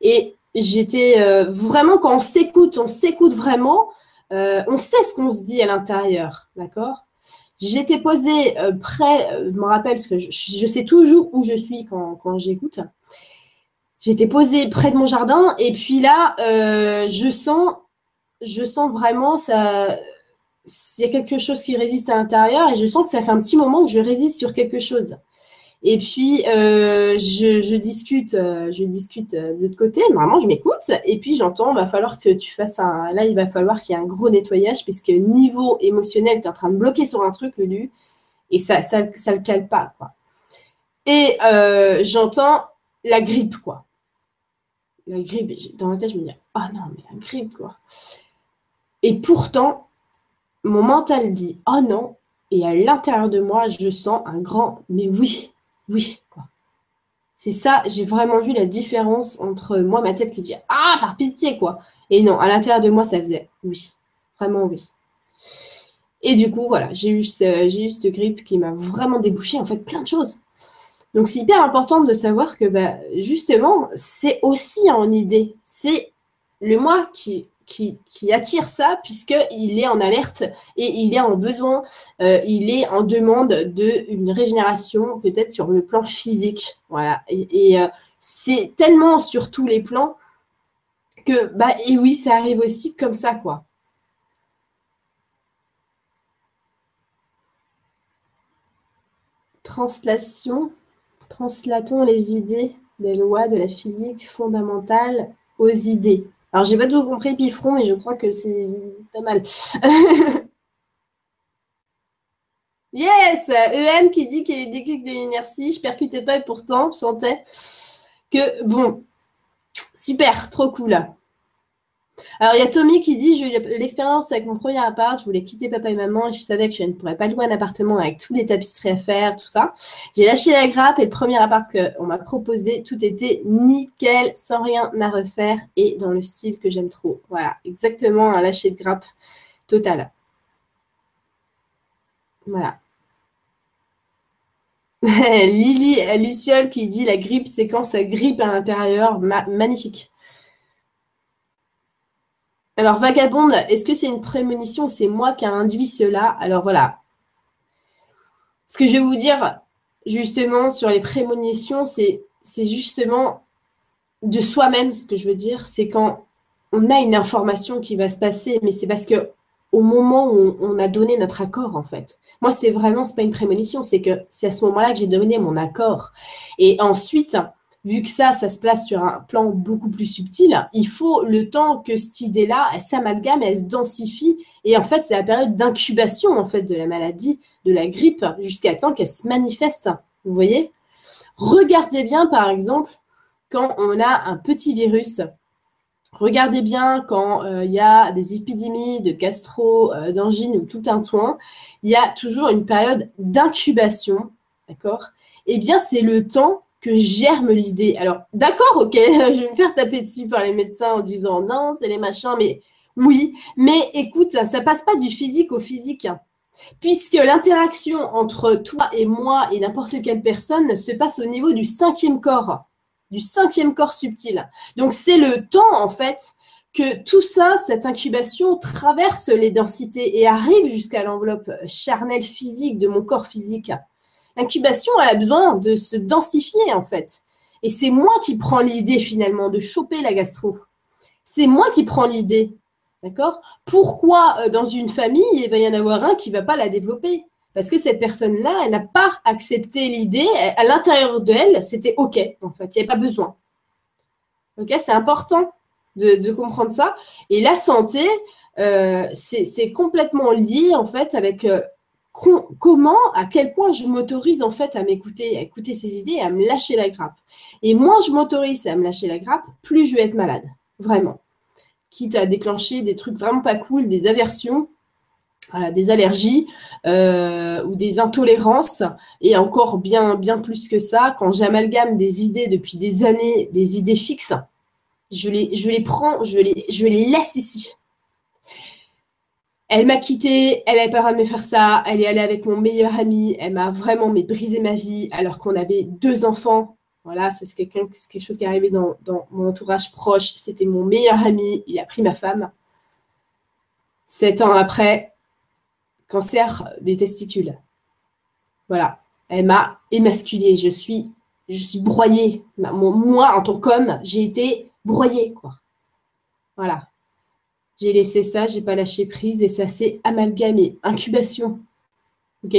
Et j'étais euh, vraiment, quand on s'écoute, on s'écoute vraiment, euh, on sait ce qu'on se dit à l'intérieur. D'accord? J'étais posée euh, près, je me rappelle, parce que je, je, sais toujours où je suis quand, quand j'écoute. J'étais posée près de mon jardin et puis là, je sens, je sens vraiment ça il y a quelque chose qui résiste à l'intérieur et je sens que ça fait un petit moment que je résiste sur quelque chose. Et puis euh, je, discute, euh, je discute euh, de l'autre côté, vraiment je m'écoute et puis j'entends, va falloir que tu fasses un, là il va falloir qu'il y ait un gros nettoyage puisque niveau émotionnel tu es en train de bloquer sur un truc Lulu et ça, ça, ça le cale pas quoi. Et j'entends la grippe quoi. La grippe, dans ma tête je me dis ah non mais la grippe quoi. Et pourtant mon mental dit oh non, et à l'intérieur de moi, je sens un grand mais oui, oui, quoi. C'est ça, j'ai vraiment vu la différence entre moi, ma tête qui dit ah, par pitié, quoi. Et non, à l'intérieur de moi, ça faisait oui, vraiment oui. Et du coup, voilà, j'ai eu, cette grippe qui m'a vraiment débouché en fait plein de choses. Donc c'est hyper important de savoir que bah, justement, c'est aussi en idée. C'est le moi qui qui, attire ça puisqu'il est en alerte et il est en besoin, euh, il est en demande d'une régénération peut-être sur le plan physique. Voilà. Et, euh, c'est tellement sur tous les plans que, bah, et oui, ça arrive aussi comme ça, quoi. Translation. Translatons les idées des lois de la physique fondamentale aux idées. Alors, j'ai pas tout compris Pifron, mais je crois que c'est pas mal. yes EM qui dit qu'il y a eu des clics de l'inertie. Je percutais pas et pourtant, je sentais que, bon, super, trop cool. Alors, il y a Tommy qui dit J'ai eu l'expérience avec mon premier appart, je voulais quitter papa et maman et je savais que je ne pourrais pas louer un appartement avec tous les tapisseries à faire, tout ça. J'ai lâché la grappe et le premier appart qu'on m'a proposé, tout était nickel, sans rien à refaire et dans le style que j'aime trop. Voilà, exactement un lâcher de grappe total. Voilà. Lily Luciole qui dit la grippe, c'est quand ça grippe à l'intérieur. magnifique. Alors, vagabonde, est-ce que c'est une prémonition ou c'est moi qui a induit cela? Alors voilà. Ce que je vais vous dire justement sur les prémonitions, c'est justement de soi-même, ce que je veux dire, c'est quand on a une information qui va se passer, mais c'est parce que au moment où on a donné notre accord, en fait. Moi, c'est vraiment, c'est pas une prémonition, c'est que c'est à ce moment-là que j'ai donné mon accord. Et ensuite, vu que ça, ça se place sur un plan beaucoup plus subtil, il faut le temps que cette idée-là, elle s'amalgame, elle se densifie. Et en fait, c'est la période d'incubation en fait de la maladie, de la grippe, jusqu'à temps qu'elle se manifeste. Vous voyez? Regardez bien, par exemple, quand on a un petit virus. Regardez bien quand euh, il y a des épidémies de gastro, euh, d'angine ou tout un toin, il y a toujours une période d'incubation, d'accord? Eh bien, c'est le temps que germe l'idée. Alors, d'accord, ok, je vais me faire taper dessus par les médecins en disant non, c'est les machins, mais oui, mais écoute, ça passe pas du physique au physique. Puisque l'interaction entre toi et moi et n'importe quelle personne se passe au niveau du cinquième corps. du cinquième corps subtil. Donc c'est le temps en fait que tout ça, cette incubation traverse les densités et arrive jusqu'à l'enveloppe charnelle physique de mon corps physique. L'incubation, elle a besoin de se densifier en fait. Et c'est moi qui prends l'idée finalement de choper la gastro. C'est moi qui prends l'idée. D'accord? Pourquoi euh, dans une famille, il va y en avoir un qui ne va pas la développer? Parce que cette personne-là, elle n'a pas accepté l'idée. À l'intérieur d'elle, c'était OK, en fait. Il n'y avait pas besoin. OK? C'est important de, comprendre ça. Et la santé, euh, c'est complètement lié, en fait, avec euh, comment, à quel point je m'autorise, en fait, à m'écouter, à écouter ces idées à me lâcher la grappe. Et moins je m'autorise à me lâcher la grappe, plus je vais être malade. Vraiment. Quitte à déclencher des trucs vraiment pas cool, des aversions, des allergies euh, ou des intolérances, et encore bien, bien plus que ça, quand j'amalgame des idées depuis des années, des idées fixes, je les, prends, je les laisse ici. Elle m'a quitté, elle n'avait pas le droit de me faire ça, elle est allée avec mon meilleur ami, elle m'a vraiment mais, brisé ma vie alors qu'on avait deux enfants. Voilà, c'est quelque chose qui est arrivé dans, mon entourage proche. C'était mon meilleur ami, il a pris ma femme. Sept ans après, cancer des testicules. Voilà, elle m'a émasculée. Je suis, je suis broyée. Moi, en tant qu'homme, j'ai été broyée, quoi. Voilà. J'ai laissé ça, j'ai pas lâché prise et ça s'est amalgamé. Incubation. OK?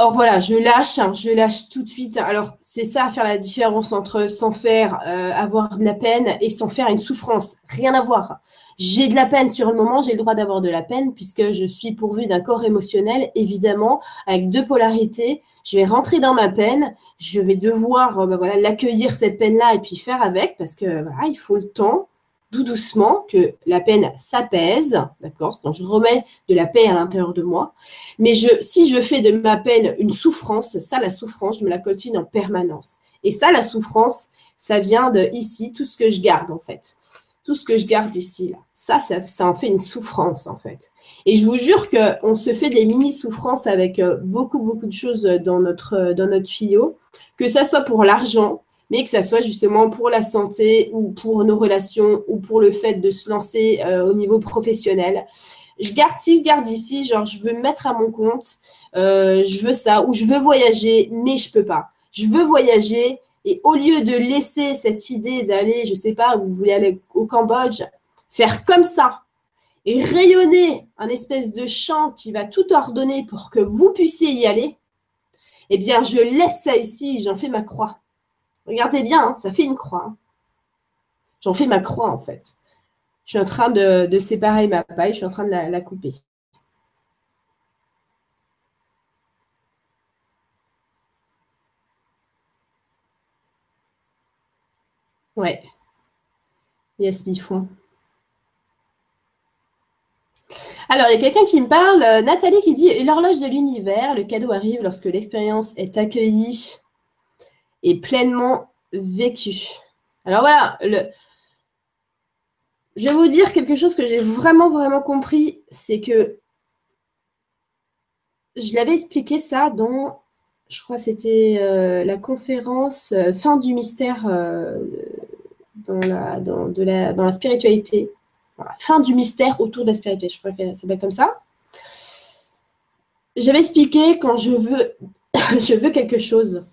Or voilà, je lâche, hein, je lâche tout de suite. Alors c'est ça à faire la différence entre sans faire euh, avoir de la peine et sans faire une souffrance. Rien à voir. J'ai de la peine sur le moment, j'ai le droit d'avoir de la peine puisque je suis pourvue d'un corps émotionnel, évidemment, avec deux polarités. Je vais rentrer dans ma peine, je vais devoir euh, bah voilà l'accueillir cette peine-là et puis faire avec parce que voilà, il faut le temps tout doucement que la peine s'apaise, d'accord, quand je remets de la paix à l'intérieur de moi. Mais je, si je fais de ma peine une souffrance, ça, la souffrance, je me la coltine en permanence. Et ça, la souffrance, ça vient de ici, tout ce que je garde en fait. Tout ce que je garde ici, là. Ça, ça, ça en fait une souffrance en fait. Et je vous jure qu'on se fait des mini-souffrances avec euh, beaucoup, beaucoup de choses dans notre, dans notre tuyau, que ça soit pour l'argent, mais que ça soit justement pour la santé ou pour nos relations ou pour le fait de se lancer euh, au niveau professionnel. Je garde ci, garde ici, genre je veux me mettre à mon compte, euh, je veux ça, ou je veux voyager, mais je peux pas. Je veux voyager et au lieu de laisser cette idée d'aller, je sais pas, vous voulez aller au Cambodge, faire comme ça et rayonner un espèce de champ qui va tout ordonner pour que vous puissiez y aller, eh bien, je laisse ça ici, j'en fais ma croix. Regardez bien, hein, ça fait une croix. Hein. J'en fais ma croix en fait. Je suis en train de, séparer ma paille, je suis en train de la, couper. Ouais. Yes, bifon. Alors, il y a quelqu'un qui me parle, euh, Nathalie qui dit L'horloge de l'univers, le cadeau arrive lorsque l'expérience est accueillie et pleinement vécu. Alors voilà, le... je vais vous dire quelque chose que j'ai vraiment, vraiment compris, c'est que je l'avais expliqué ça dans, je crois c'était euh, la conférence euh, Fin du mystère euh, dans, la, dans, la, dans la spiritualité. fin du mystère autour de la spiritualité, je crois que ça s'appelle comme ça. J'avais expliqué quand je veux, je veux quelque chose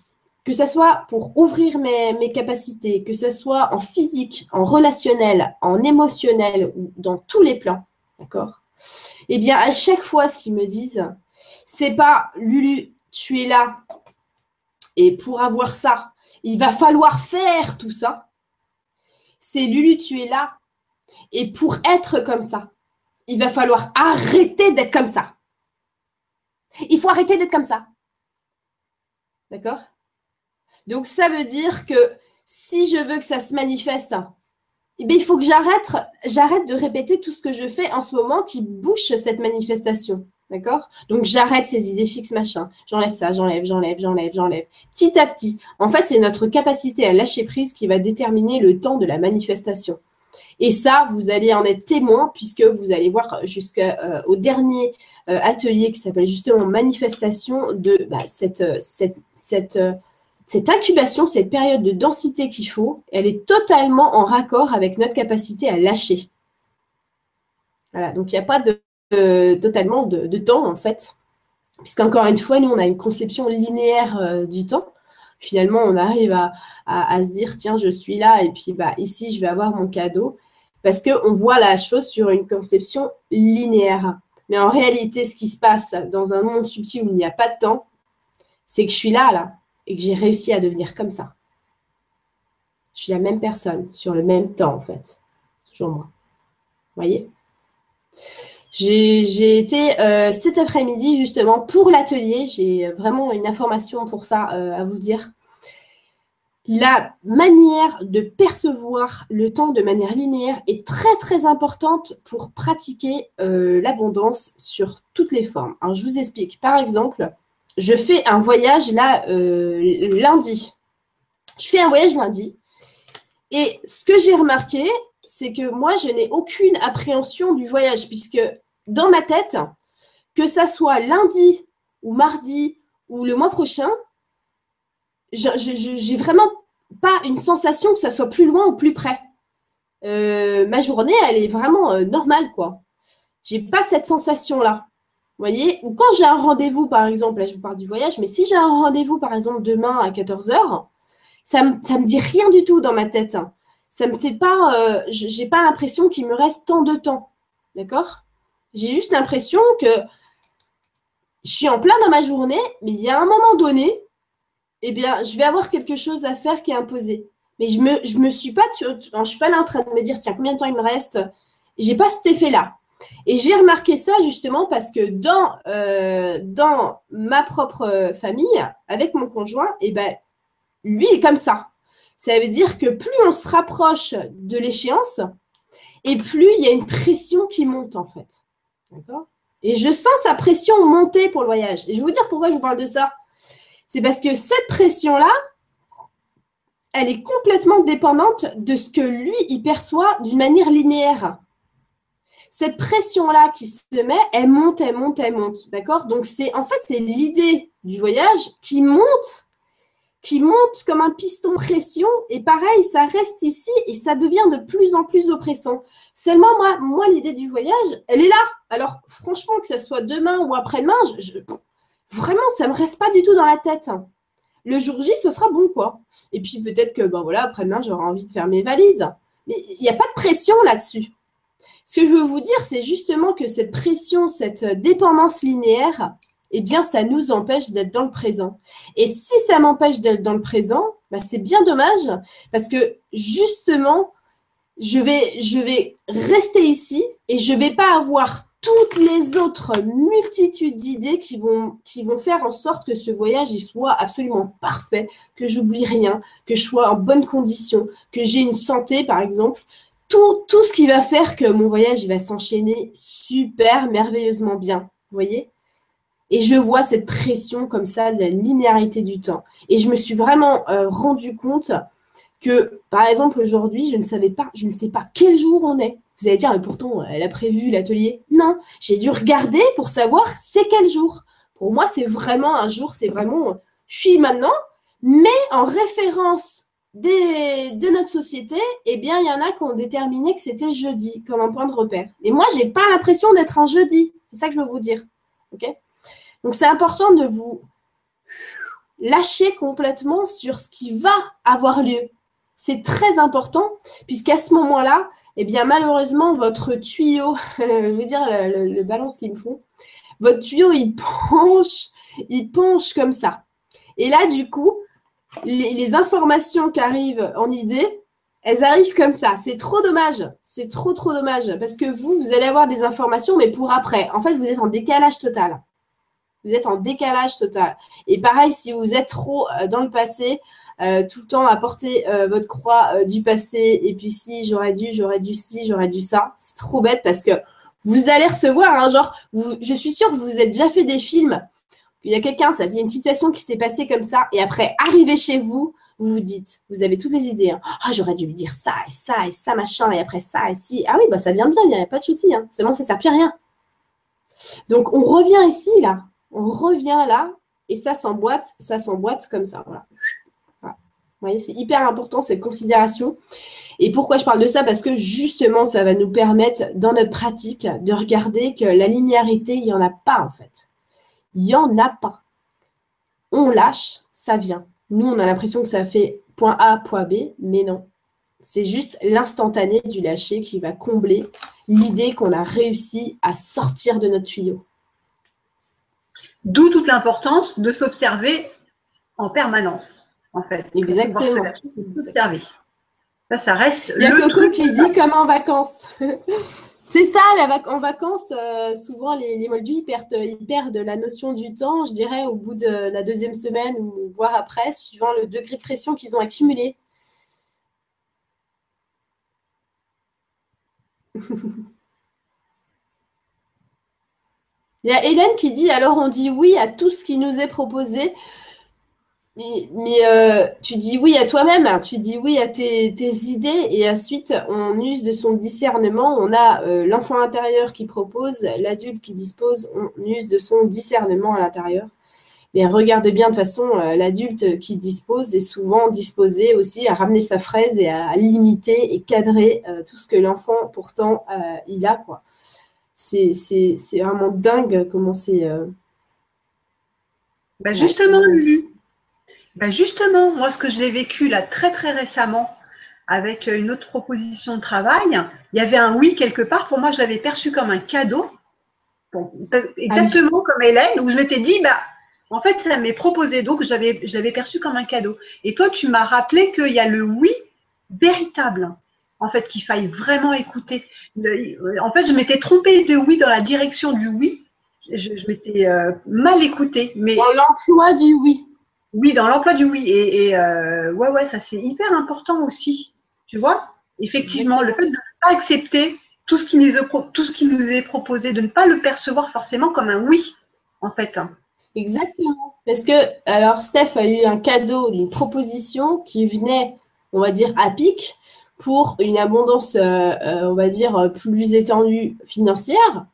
que ce soit pour ouvrir mes, capacités, que ce soit en physique, en relationnel, en émotionnel ou dans tous les plans, d'accord? Eh bien, à chaque fois, ce qu'ils me disent, c'est pas Lulu, tu es là et pour avoir ça, il va falloir faire tout ça. C'est Lulu, tu es là et pour être comme ça, il va falloir arrêter d'être comme ça. Il faut arrêter d'être comme ça. D'accord? Donc, ça veut dire que si je veux que ça se manifeste, eh il faut que j'arrête, de répéter tout ce que je fais en ce moment qui bouche cette manifestation. D'accord? Donc j'arrête ces idées fixes, machin. J'enlève ça, j'enlève, j'enlève, j'enlève, j'enlève. Petit à petit. En fait, c'est notre capacité à lâcher prise qui va déterminer le temps de la manifestation. Et ça, vous allez en être témoin puisque vous allez voir jusqu'au euh, dernier euh, atelier qui s'appelle justement manifestation de bah, cette, cette, cette cette incubation, cette période de densité qu'il faut, elle est totalement en raccord avec notre capacité à lâcher. Voilà, donc il n'y a pas de, totalement de, temps en fait, puisqu'encore une fois, nous, on a une conception linéaire euh, du temps. Finalement, on arrive à, se dire, tiens, je suis là, et puis bah, ici, je vais avoir mon cadeau, parce qu'on voit la chose sur une conception linéaire. Mais en réalité, ce qui se passe dans un monde subtil où il n'y a pas de temps, c'est que je suis là, là, et que j'ai réussi à devenir comme ça. Je suis la même personne sur le même temps, en fait. Toujours moi. Vous voyez? J'ai été euh, cet après-midi justement pour l'atelier. J'ai vraiment une information pour ça euh, à vous dire. La manière de percevoir le temps de manière linéaire est très très importante pour pratiquer euh, l'abondance sur toutes les formes. Je vous explique. Par exemple, je fais un voyage là lundi. Je fais un voyage lundi. Et ce que j'ai remarqué, c'est que moi, je n'ai aucune appréhension du voyage, puisque dans ma tête, que ça soit lundi ou mardi ou le mois prochain, je n'ai vraiment pas une sensation que ça soit plus loin ou plus près. Euh, ma journée, elle est vraiment euh, normale, quoi. J'ai pas cette sensation-là. Voyez Ou quand j'ai un rendez-vous, par exemple, là je vous parle du voyage, mais si j'ai un rendez-vous, par exemple, demain à 14h, ça ne me dit rien du tout dans ma tête. Ça me fait pas, euh, j'ai pas l'impression qu'il me reste tant de temps. D'accord? J'ai juste l'impression que je suis en plein dans ma journée, mais il y a un moment donné, eh bien, je vais avoir quelque chose à faire qui est imposé. Mais je je me suis pas, je suis pas là en train de me dire, tiens, combien de temps il me reste? J'ai pas cet effet-là. Et j'ai remarqué ça justement parce que dans, euh, ma propre famille, avec mon conjoint, eh ben, lui est comme ça. Ça veut dire que plus on se rapproche de l'échéance, et plus il y a une pression qui monte en fait. D'accord? Et je sens sa pression monter pour le voyage. Et je vais vous dire pourquoi je vous parle de ça. C'est parce que cette pression-là, elle est complètement dépendante de ce que lui, il perçoit d'une manière linéaire. Cette pression-là qui se met, elle monte, elle monte, elle monte. D'accord? Donc, c'est en fait, c'est l'idée du voyage qui monte qui monte comme un piston pression et pareil, ça reste ici et ça devient de plus en plus oppressant. Seulement, moi, moi l'idée du voyage, elle est là. Alors, franchement, que ce soit demain ou après-demain, vraiment, ça ne me reste pas du tout dans la tête. Le jour J, ce sera bon, quoi. Et puis peut-être que, ben voilà, après-demain, j'aurai envie de faire mes valises. Mais il n'y a pas de pression là-dessus. Ce que je veux vous dire, c'est justement que cette pression, cette dépendance linéaire, eh bien, ça nous empêche d'être dans le présent. Et si ça m'empêche d'être dans le présent, bah, c'est bien dommage parce que justement, je vais, rester ici et je ne vais pas avoir toutes les autres multitudes d'idées qui vont, faire en sorte que ce voyage il soit absolument parfait, que j'oublie rien, que je sois en bonne condition, que j'ai une santé par exemple. Tout, tout ce qui va faire que mon voyage va s'enchaîner super merveilleusement bien. Vous voyez? Et je vois cette pression comme ça la linéarité du temps. Et je me suis vraiment euh, rendu compte que, par exemple, aujourd'hui, je ne savais pas, je ne sais pas quel jour on est. Vous allez dire, mais pourtant, elle a prévu l'atelier. Non, j'ai dû regarder pour savoir c'est quel jour. Pour moi, c'est vraiment un jour, c'est vraiment, je suis maintenant, mais en référence de notre société, eh bien, il y en a qui ont déterminé que c'était jeudi comme un point de repère. Et moi, je n'ai pas l'impression d'être un jeudi. C'est ça que je veux vous dire. OK? Donc c'est important de vous lâcher complètement sur ce qui va avoir lieu. C'est très important puisqu'à ce moment-là, eh bien malheureusement, votre tuyau, je veux dire le, balance qu'ils me font, votre tuyau, il penche, il penche comme ça. Et là, du coup, les, informations qui arrivent en idée, elles arrivent comme ça. C'est trop dommage. C'est trop, trop dommage. Parce que vous, vous allez avoir des informations, mais pour après. En fait, vous êtes en décalage total vous êtes en décalage total. Et pareil, si vous êtes trop euh, dans le passé, euh, tout le temps à porter euh, votre croix du passé, et puis si j'aurais dû, j'aurais dû si, j'aurais dû ça, c'est trop bête parce que vous allez recevoir, hein, genre, je suis sûre que vous avez déjà fait des films. Il y a quelqu'un, ça, il y a une situation qui s'est passée comme ça, et après, arriver chez vous, vous vous dites, vous avez toutes les idées. Hein. Ah, j'aurais dû lui dire ça et ça et ça, machin, et après ça et si. Ah oui, bah ça vient bien, il n'y a pas de souci. Hein. Seulement, ça ne sert plus à rien. Donc, on revient ici, là on revient là et ça s'emboîte, ça s'emboîte comme ça. Voilà. voyez, c'est hyper important cette considération. Et pourquoi je parle de ça? Parce que justement, ça va nous permettre dans notre pratique de regarder que la linéarité, il n'y en a pas en fait. Il n'y en a pas. On lâche, ça vient. Nous, on a l'impression que ça fait point A, point B, mais non. C'est juste l'instantané du lâcher qui va combler l'idée qu'on a réussi à sortir de notre tuyau. D'où toute l'importance de s'observer en permanence, en fait. Exactement. S'observer. Ça, ça reste. Il y a Coco qui dit comme en vacances. C'est ça, en vacances, euh, souvent les, les moldus, perdent, ils perdent la notion du temps, je dirais, au bout de la deuxième semaine voire après, suivant le degré de pression qu'ils ont accumulé. Il y a Hélène qui dit alors on dit oui à tout ce qui nous est proposé, mais, euh, tu dis oui à toi-même, hein. tu dis oui à tes, idées et ensuite on use de son discernement. On a euh, l'enfant intérieur qui propose, l'adulte qui dispose, on use de son discernement à l'intérieur. Mais regarde bien de façon, euh, l'adulte qui dispose est souvent disposé aussi à ramener sa fraise et à, limiter et cadrer tout ce que l'enfant pourtant il a. quoi c'est vraiment dingue comment c'est. Bah justement, Lulu. Bah justement, moi, ce que je l'ai vécu là très très récemment avec une autre proposition de travail, il y avait un oui quelque part. Pour moi, je l'avais perçu comme un cadeau. exactement comme Hélène, où je m'étais dit, bah, en fait, ça m'est proposé, donc je l'avais perçu comme un cadeau. Et toi, tu m'as rappelé qu'il y a le oui véritable en fait, qu'il faille vraiment écouter. En fait, je m'étais trompée de oui dans la direction du oui. Je, m'étais euh, mal écoutée. Mais... Dans l'emploi du oui. Oui, dans l'emploi du oui. Et, euh, ouais, ouais, ça c'est hyper important aussi. Tu vois Effectivement, le fait de ne pas accepter tout ce, qui nous est, tout ce qui nous est proposé, de ne pas le percevoir forcément comme un oui, en fait. Exactement. Parce que, alors, Steph a eu un cadeau, une proposition qui venait, on va dire, à pic pour une abondance, euh, euh, on va dire, plus étendue financière,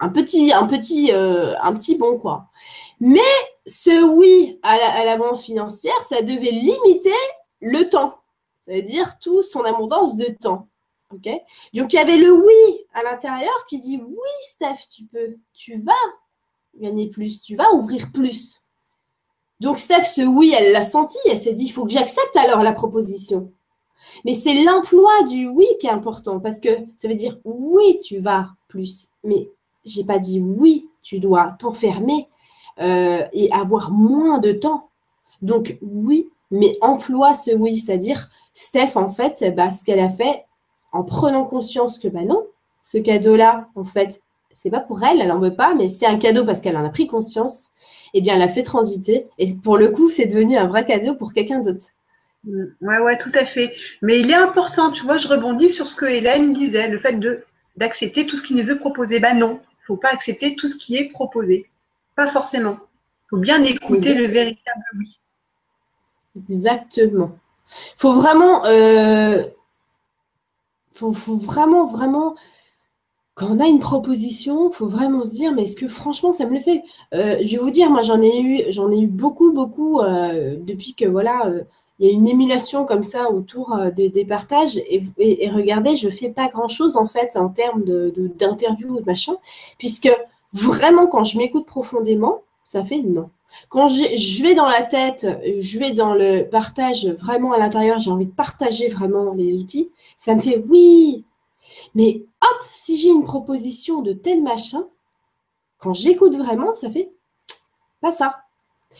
un petit, un petit, un petit bon quoi. Mais ce oui à l'abondance financière, ça devait limiter le temps, c'est-à-dire tout son abondance de temps. Donc il y avait le oui à l'intérieur qui dit oui Steph, tu peux, tu vas gagner plus, tu vas ouvrir plus. Donc Steph, ce oui, elle l'a senti, elle s'est dit, il faut que j'accepte alors la proposition. Mais c'est l'emploi du oui qui est important parce que ça veut dire oui, tu vas plus. Mais j'ai pas dit oui, tu dois t'enfermer euh, et avoir moins de temps. Donc oui, mais emploie ce oui, c'est-à-dire Steph en fait, bah, ce qu'elle a fait en prenant conscience que bah non, ce cadeau-là, en fait, c'est pas pour elle, elle en veut pas, mais c'est un cadeau parce qu'elle en a pris conscience. Eh bien, elle l'a fait transiter et pour le coup, c'est devenu un vrai cadeau pour quelqu'un d'autre. Mm. Ouais, ouais, tout à fait. Mais il est important, tu vois, je rebondis sur ce que Hélène disait, le fait d'accepter tout ce qui nous est proposé. Ben non, il ne faut pas accepter tout ce qui est proposé. Pas forcément. Il faut bien écouter le véritable oui. Exactement. Il faut vraiment, euh, faut, vraiment, vraiment, quand on a une proposition, il faut vraiment se dire, mais est-ce que franchement ça me le fait? Euh, Je vais vous dire, moi j'en ai eu, j'en ai eu beaucoup, beaucoup euh, depuis que voilà il y a une émulation comme ça autour des, partages. Et, regardez, je fais pas grand-chose en fait en termes d'interview de, ou de machin, puisque vraiment quand je m'écoute profondément, ça fait non. Quand je vais dans la tête, je vais dans le partage vraiment à l'intérieur, j'ai envie de partager vraiment les outils, ça me fait oui. Mais hop, si j'ai une proposition de tel machin, quand j'écoute vraiment, ça fait pas ça.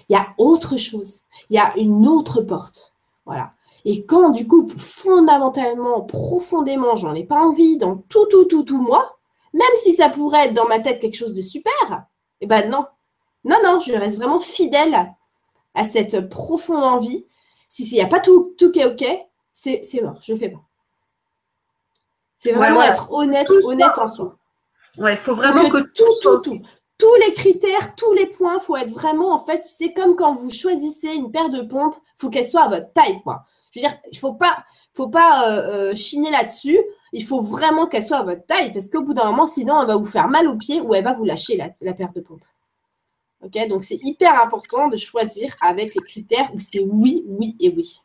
Il y a autre chose. Il y a une autre porte. Voilà. Et quand, du coup, fondamentalement, profondément, j'en ai pas envie dans tout, tout, tout, tout moi, même si ça pourrait être dans ma tête quelque chose de super, eh ben non. Non, non, je reste vraiment fidèle à cette profonde envie. Si il n'y a pas tout, tout qui est OK, c'est mort, je ne fais pas. C'est vraiment être honnête, honnête en soi. Ouais, il faut vraiment que, tout, tout, tout, tous les critères, tous les points, il faut être vraiment, en fait, c'est comme quand vous choisissez une paire de pompes, il faut qu'elle soit à votre taille, quoi. Je veux dire, il ne faut pas, faut pas euh, euh, chiner là-dessus il faut vraiment qu'elle soit à votre taille parce qu'au bout d'un moment, sinon, elle va vous faire mal aux pieds ou elle va vous lâcher la, la paire de pompes. Donc, c'est hyper important de choisir avec les critères où c'est oui, oui et oui.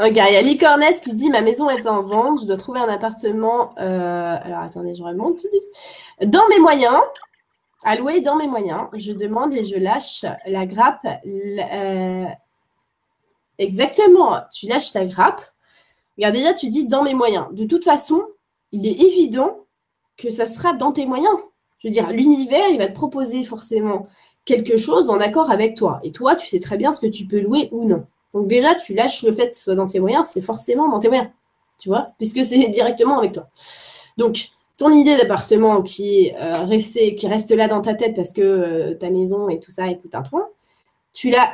Ok, il y a Licornes qui dit Ma maison est en vente, je dois trouver un appartement. Euh, alors attendez, je remonte tout de suite. Dans mes moyens, louer dans mes moyens, je demande et je lâche la grappe. Euh, exactement, tu lâches ta grappe. Regarde, déjà, tu dis dans mes moyens. De toute façon, il est évident que ça sera dans tes moyens. Je veux dire, l'univers, il va te proposer forcément quelque chose en accord avec toi. Et toi, tu sais très bien ce que tu peux louer ou non. Donc déjà, tu lâches le fait que ce soit dans tes moyens, c'est forcément dans tes moyens, tu vois, puisque c'est directement avec toi. Donc, ton idée d'appartement qui, euh, qui reste là dans ta tête parce que euh, ta maison et tout ça écoute un toit, tu la,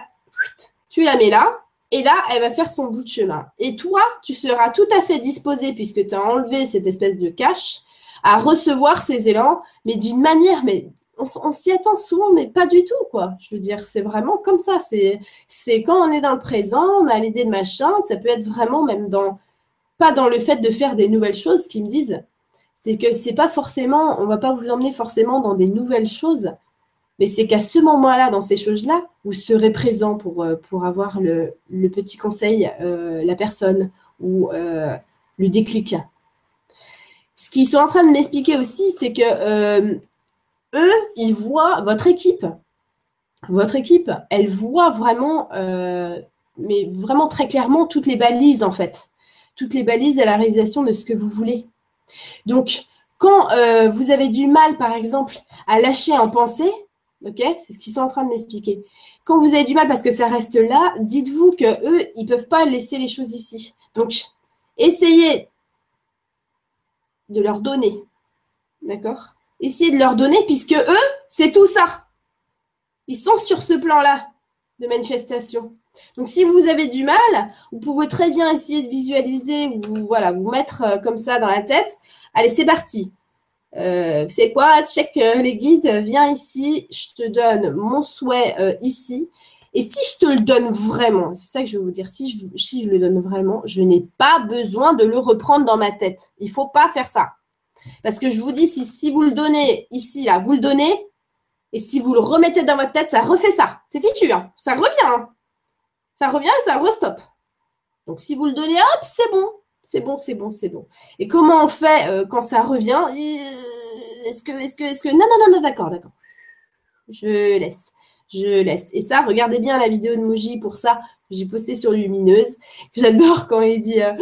tu la mets là, et là, elle va faire son bout de chemin. Et toi, tu seras tout à fait disposé, puisque tu as enlevé cette espèce de cache, à recevoir ces élans, mais d'une manière, mais on, s'y attend souvent, mais pas du tout, quoi. Je veux dire, c'est vraiment comme ça. C'est, quand on est dans le présent, on a l'idée de machin, ça peut être vraiment même dans, pas dans le fait de faire des nouvelles choses qu'ils me disent. C'est que c'est pas forcément, on va pas vous emmener forcément dans des nouvelles choses, mais c'est qu'à ce moment-là, dans ces choses-là, vous serez présent pour, euh, pour avoir le, petit conseil, euh, la personne ou euh, le déclic. Ce qu'ils sont en train de m'expliquer aussi, c'est que eux, ils voient votre équipe. Votre équipe, elle voit vraiment, mais vraiment très clairement, toutes les balises en fait. Toutes les balises à la réalisation de ce que vous voulez. Donc, quand euh, vous avez du mal, par exemple, à lâcher en pensée, ok, c'est ce qu'ils sont en train de m'expliquer. Quand vous avez du mal parce que ça reste là, dites-vous que eux, ils peuvent pas laisser les choses ici. Donc, essayez de leur donner, d'accord? Essayez de leur donner, puisque eux, c'est tout ça. Ils sont sur ce plan-là de manifestation. Donc, si vous avez du mal, vous pouvez très bien essayer de visualiser, ou voilà, vous mettre euh, comme ça dans la tête. Allez, c'est parti. Euh, vous savez quoi? Check euh, les guides, viens ici, je te donne mon souhait ici. Et si je te le donne vraiment, c'est ça que je veux vous dire, si je, le donne vraiment, je n'ai pas besoin de le reprendre dans ma tête. Il ne faut pas faire ça. Parce que je vous dis, si, si vous le donnez ici, là, vous le donnez, et si vous le remettez dans votre tête, ça refait ça. C'est fichu, hein. ça revient. Hein. Ça revient ça restop. Donc si vous le donnez, hop, c'est bon. C'est bon, c'est bon, c'est bon. Et comment on fait euh, quand ça revient? Est-ce que, est-ce que, est-ce que. Non, non, non, non, d'accord, d'accord. Je laisse. Je laisse. Et ça, regardez bien la vidéo de Moji pour ça. J'ai posté sur Lumineuse. J'adore quand il dit euh,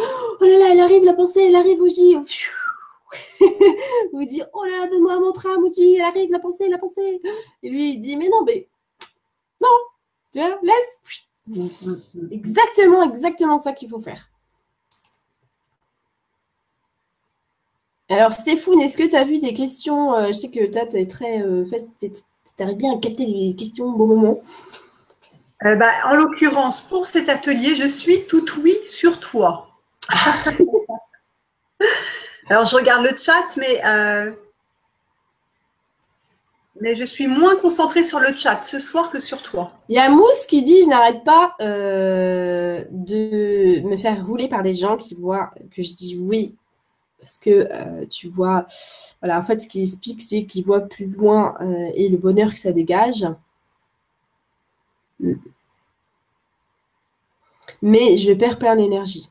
Oh là là, elle arrive la pensée, elle arrive Moji. vous dit Oh là, donne-moi mon train, Mouji, elle arrive, la pensée, la pensée. Et lui, il dit Mais non, mais non, tu vois, laisse. Exactement, exactement ça qu'il faut faire. Alors, Stéphane, est-ce que tu as vu des questions euh, Je sais que toi, tu es très euh, tu arrives bien à capter les questions au bon moment. Euh, bah, en l'occurrence, pour cet atelier, je suis tout oui sur toi. Alors, je regarde le chat, mais, euh, mais je suis moins concentrée sur le chat ce soir que sur toi. Il y a Mousse qui dit Je n'arrête pas euh, de me faire rouler par des gens qui voient que je dis oui. Parce que euh, tu vois, voilà, en fait, ce qu'il explique, c'est qu'il voit plus loin et le bonheur que ça dégage. Mais je perds plein d'énergie.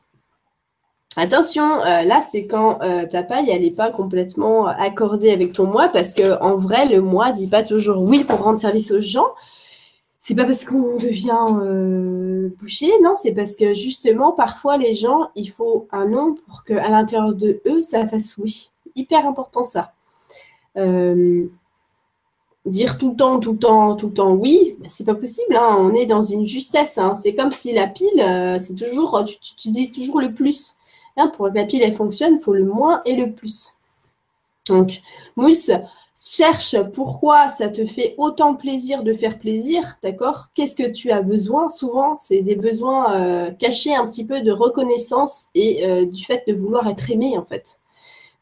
Attention, euh, là, c'est quand euh, ta paille, elle n'est pas complètement accordée avec ton moi, parce que en vrai, le moi dit pas toujours oui pour rendre service aux gens. C'est pas parce qu'on devient euh, boucher, non, c'est parce que justement, parfois, les gens, il faut un non pour qu'à l'intérieur de eux, ça fasse oui. Hyper important ça. dire tout le temps, tout le temps, tout le temps oui, bah, c'est pas possible. Hein. On est dans une justesse. Hein. C'est comme si la pile, c'est toujours, tu dis toujours le plus pour que la pile fonctionne, il faut le moins et le plus. Donc, Mousse, cherche pourquoi ça te fait autant plaisir de faire plaisir, d'accord? Qu'est-ce que tu as besoin? Souvent, c'est des besoins euh, cachés un petit peu de reconnaissance et euh, du fait de vouloir être aimé, en fait.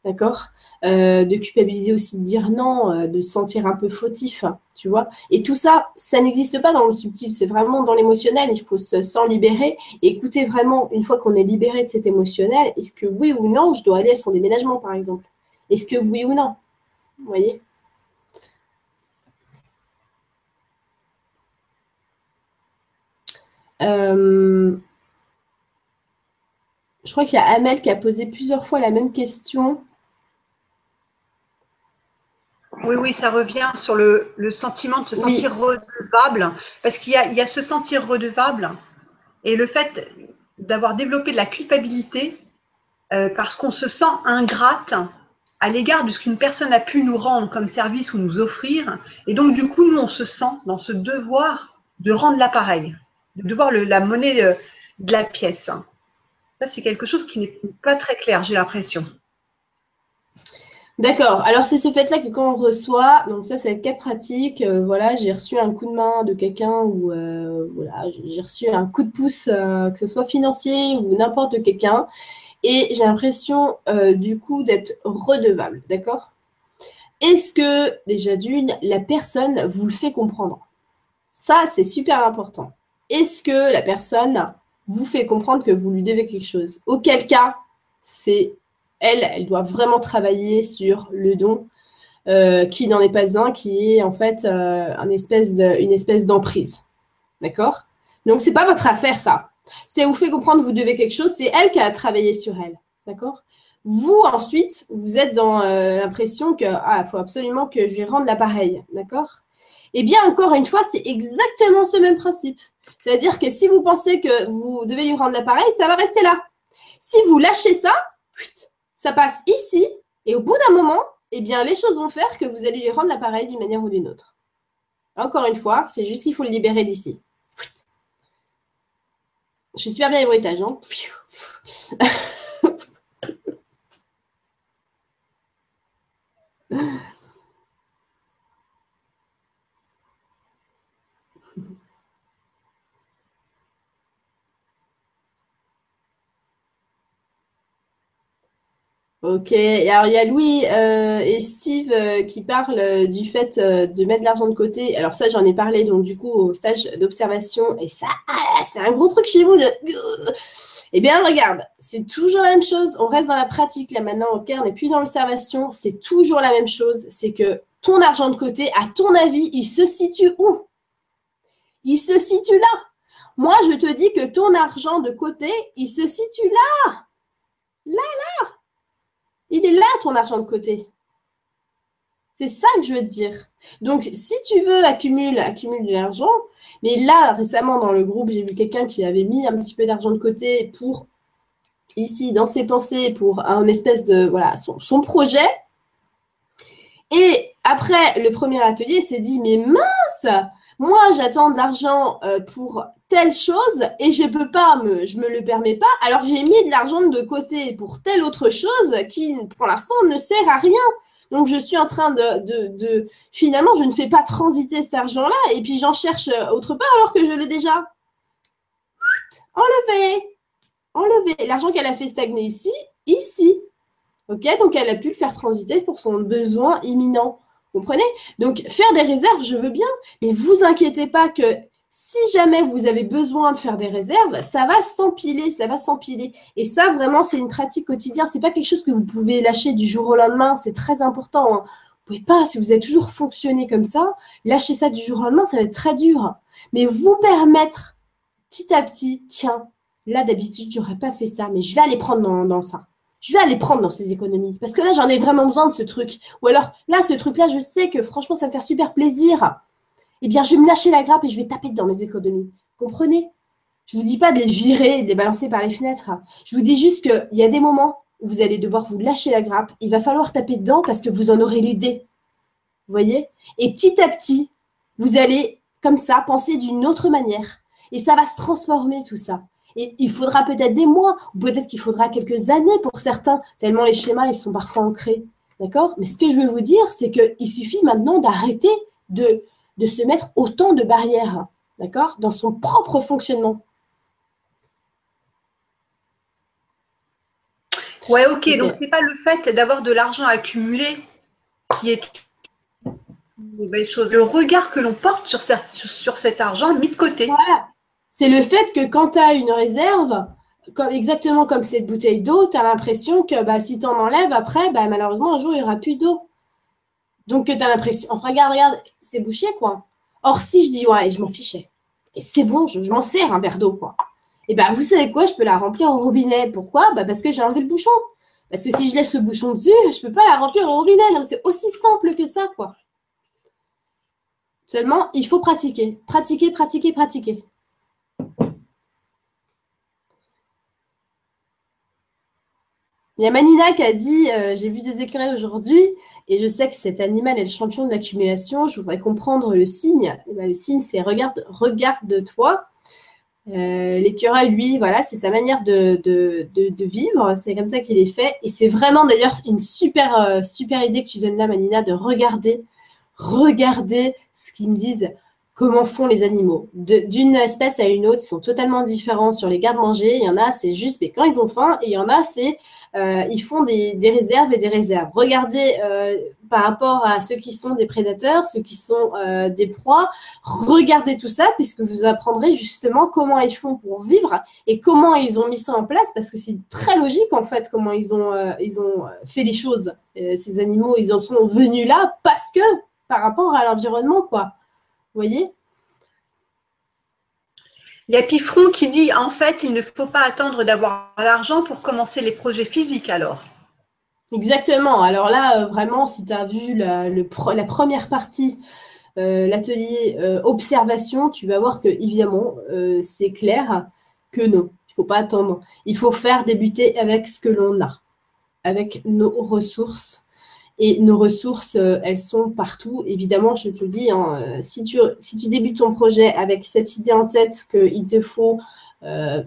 D'accord? Euh, De culpabiliser aussi, de dire non, de se sentir un peu fautif, tu vois Et tout ça, ça n'existe pas dans le subtil, c'est vraiment dans l'émotionnel, il faut s'en libérer. Et écoutez vraiment, une fois qu'on est libéré de cet émotionnel, est-ce que oui ou non, je dois aller à son déménagement, par exemple? Est-ce que oui ou non? Vous voyez? Euh, crois qu'il y a Amel qui a posé plusieurs fois la même question. Oui, oui, ça revient sur le, sentiment de se sentir redevable, parce qu'il y, y a, se sentir redevable et le fait d'avoir développé de la culpabilité euh, parce qu'on se sent ingrate à l'égard de ce qu'une personne a pu nous rendre comme service ou nous offrir. Et donc, du coup, nous, on se sent dans ce devoir de rendre l'appareil, de devoir la monnaie de, de la pièce. Ça, c'est quelque chose qui n'est pas très clair, j'ai l'impression. D'accord. Alors c'est ce fait-là que quand on reçoit, donc ça c'est le cas pratique. Euh, voilà, j'ai reçu un coup de main de quelqu'un ou euh, voilà, j'ai reçu un coup de pouce, euh, que ce soit financier ou n'importe quelqu'un, et j'ai l'impression du coup d'être redevable. D'accord? Est-ce que déjà d'une, la personne vous le fait comprendre? Ça c'est super important. Est-ce que la personne vous fait comprendre que vous lui devez quelque chose? Auquel cas, c'est elle, elle doit vraiment travailler sur le don, euh, qui n'en est pas un, qui est en fait euh, une espèce d'emprise. D'accord? Donc, c'est pas votre affaire, ça. C'est vous fait comprendre vous devez quelque chose, c'est elle qui a travaillé sur elle. D'accord? Vous, ensuite, vous êtes dans euh, l'impression que, ah, faut absolument que je lui rende l'appareil. D'accord? Eh bien, encore une fois, c'est exactement ce même principe. C'est-à-dire que si vous pensez que vous devez lui rendre l'appareil, ça va rester là. Si vous lâchez ça, ça passe ici, et au bout d'un moment, eh bien, les choses vont faire que vous allez lui rendre l'appareil d'une manière ou d'une autre. Encore une fois, c'est juste qu'il faut le libérer d'ici. Je suis super bien les bruitages, hein Ok, alors il y a Louis euh, et Steve euh, qui parlent euh, du fait de mettre de l'argent de côté. Alors ça, j'en ai parlé donc du coup au stage d'observation et ça, ah, c'est un gros truc chez vous. Eh bien, regarde, c'est toujours la même chose. On reste dans la pratique là maintenant. Ok, on n'est plus dans l'observation. C'est toujours la même chose. C'est que ton argent de côté, à ton avis, il se situe où? Il se situe là. Moi, je te dis que ton argent de côté, il se situe là. Là, là. Il est là ton argent de côté. C'est ça que je veux te dire. Donc, si tu veux accumuler, accumule de l'argent, mais là, récemment, dans le groupe, j'ai vu quelqu'un qui avait mis un petit peu d'argent de côté pour, ici, dans ses pensées, pour un espèce de, voilà, son, projet. Et après le premier atelier, s'est dit, mais mince, moi, j'attends de l'argent euh, pour telle chose et je peux pas me, je me le permets pas. Alors j'ai mis de l'argent de côté pour telle autre chose qui, pour l'instant, ne sert à rien. Donc je suis en train de, de, finalement, je ne fais pas transiter cet argent-là et puis j'en cherche autre part alors que je l'ai déjà enlevé, enlevé. L'argent qu'elle a fait stagner ici, ici. Ok, donc elle a pu le faire transiter pour son besoin imminent. Comprenez? Donc, faire des réserves, je veux bien, mais vous inquiétez pas que si jamais vous avez besoin de faire des réserves, ça va s'empiler, ça va s'empiler. Et ça, vraiment, c'est une pratique quotidienne. C'est pas quelque chose que vous pouvez lâcher du jour au lendemain. C'est très important. Hein. Vous pouvez pas, si vous avez toujours fonctionné comme ça, lâcher ça du jour au lendemain, ça va être très dur. Mais vous permettre petit à petit, tiens, là d'habitude, j'aurais pas fait ça, mais je vais aller prendre dans, ça je vais aller prendre dans ces économies. Parce que là, j'en ai vraiment besoin de ce truc. Ou alors, là, ce truc-là, je sais que franchement, ça me fait super plaisir. Eh bien, je vais me lâcher la grappe et je vais taper dans mes économies. Comprenez? Je ne vous dis pas de les virer, de les balancer par les fenêtres. Je vous dis juste qu'il y a des moments où vous allez devoir vous lâcher la grappe. Il va falloir taper dedans parce que vous en aurez l'idée. Vous voyez? Et petit à petit, vous allez, comme ça, penser d'une autre manière. Et ça va se transformer tout ça. Et il faudra peut-être des mois, ou peut-être qu'il faudra quelques années pour certains, tellement les schémas, ils sont parfois ancrés. D'accord? Mais ce que je veux vous dire, c'est qu'il suffit maintenant d'arrêter de, de se mettre autant de barrières, d'accord Dans son propre fonctionnement. Ouais, ok. Donc, ce n'est pas le fait d'avoir de l'argent accumulé qui est une belle chose. Le regard que l'on porte sur, sur cet argent mis de côté. Voilà. C'est le fait que quand tu as une réserve, comme, exactement comme cette bouteille d'eau, tu as l'impression que bah, si tu en enlèves après, bah, malheureusement, un jour, il n'y aura plus d'eau. Donc, tu as l'impression, enfin, regarde, regarde, c'est bouché, quoi. Or, si je dis, ouais, je m'en fichais, et c'est bon, je, m'en sers un verre d'eau, quoi. Et bien, vous savez quoi Je peux la remplir au robinet. Pourquoi? Bah, Parce que j'ai enlevé le bouchon. Parce que si je laisse le bouchon dessus, je ne peux pas la remplir au robinet. Donc, c'est aussi simple que ça, quoi. Seulement, il faut pratiquer. Pratiquer, pratiquer, pratiquer. Il y a Manina qui a dit euh, J'ai vu des écureuils aujourd'hui et je sais que cet animal est le champion de l'accumulation. Je voudrais comprendre le signe. Eh ben, le signe, c'est regarde, regarde-toi. Euh, l'écureuil, lui, voilà, c'est sa manière de, vivre. C'est comme ça qu'il est fait. Et c'est vraiment d'ailleurs une super, euh, super idée que tu donnes là, Manina, de regarder, regarder ce qu'ils me disent comment font les animaux. D'une espèce à une autre, ils sont totalement différents sur les gardes-manger. Il y en a, c'est juste mais quand ils ont faim, et il y en a, c'est euh, ils font des, réserves et des réserves. Regardez euh, par rapport à ceux qui sont des prédateurs, ceux qui sont euh, des proies, regardez tout ça puisque vous apprendrez justement comment ils font pour vivre et comment ils ont mis ça en place parce que c'est très logique en fait comment ils ont, ils ont fait les choses. ces animaux, ils en sont venus là parce que par rapport à l'environnement, quoi. Vous voyez? Il y a Pifron qui dit en fait, il ne faut pas attendre d'avoir l'argent pour commencer les projets physiques alors. Exactement. Alors là, euh, vraiment, si tu as vu la, première partie, euh, l'atelier euh, observation, tu vas voir que évidemment, c'est clair que non. Il ne faut pas attendre. Il faut faire débuter avec ce que l'on a, avec nos ressources et nos ressources, euh, elles sont partout. Évidemment, je te le dis, hein, euh, si, tu, si tu débutes ton projet avec cette idée en tête qu'il te faut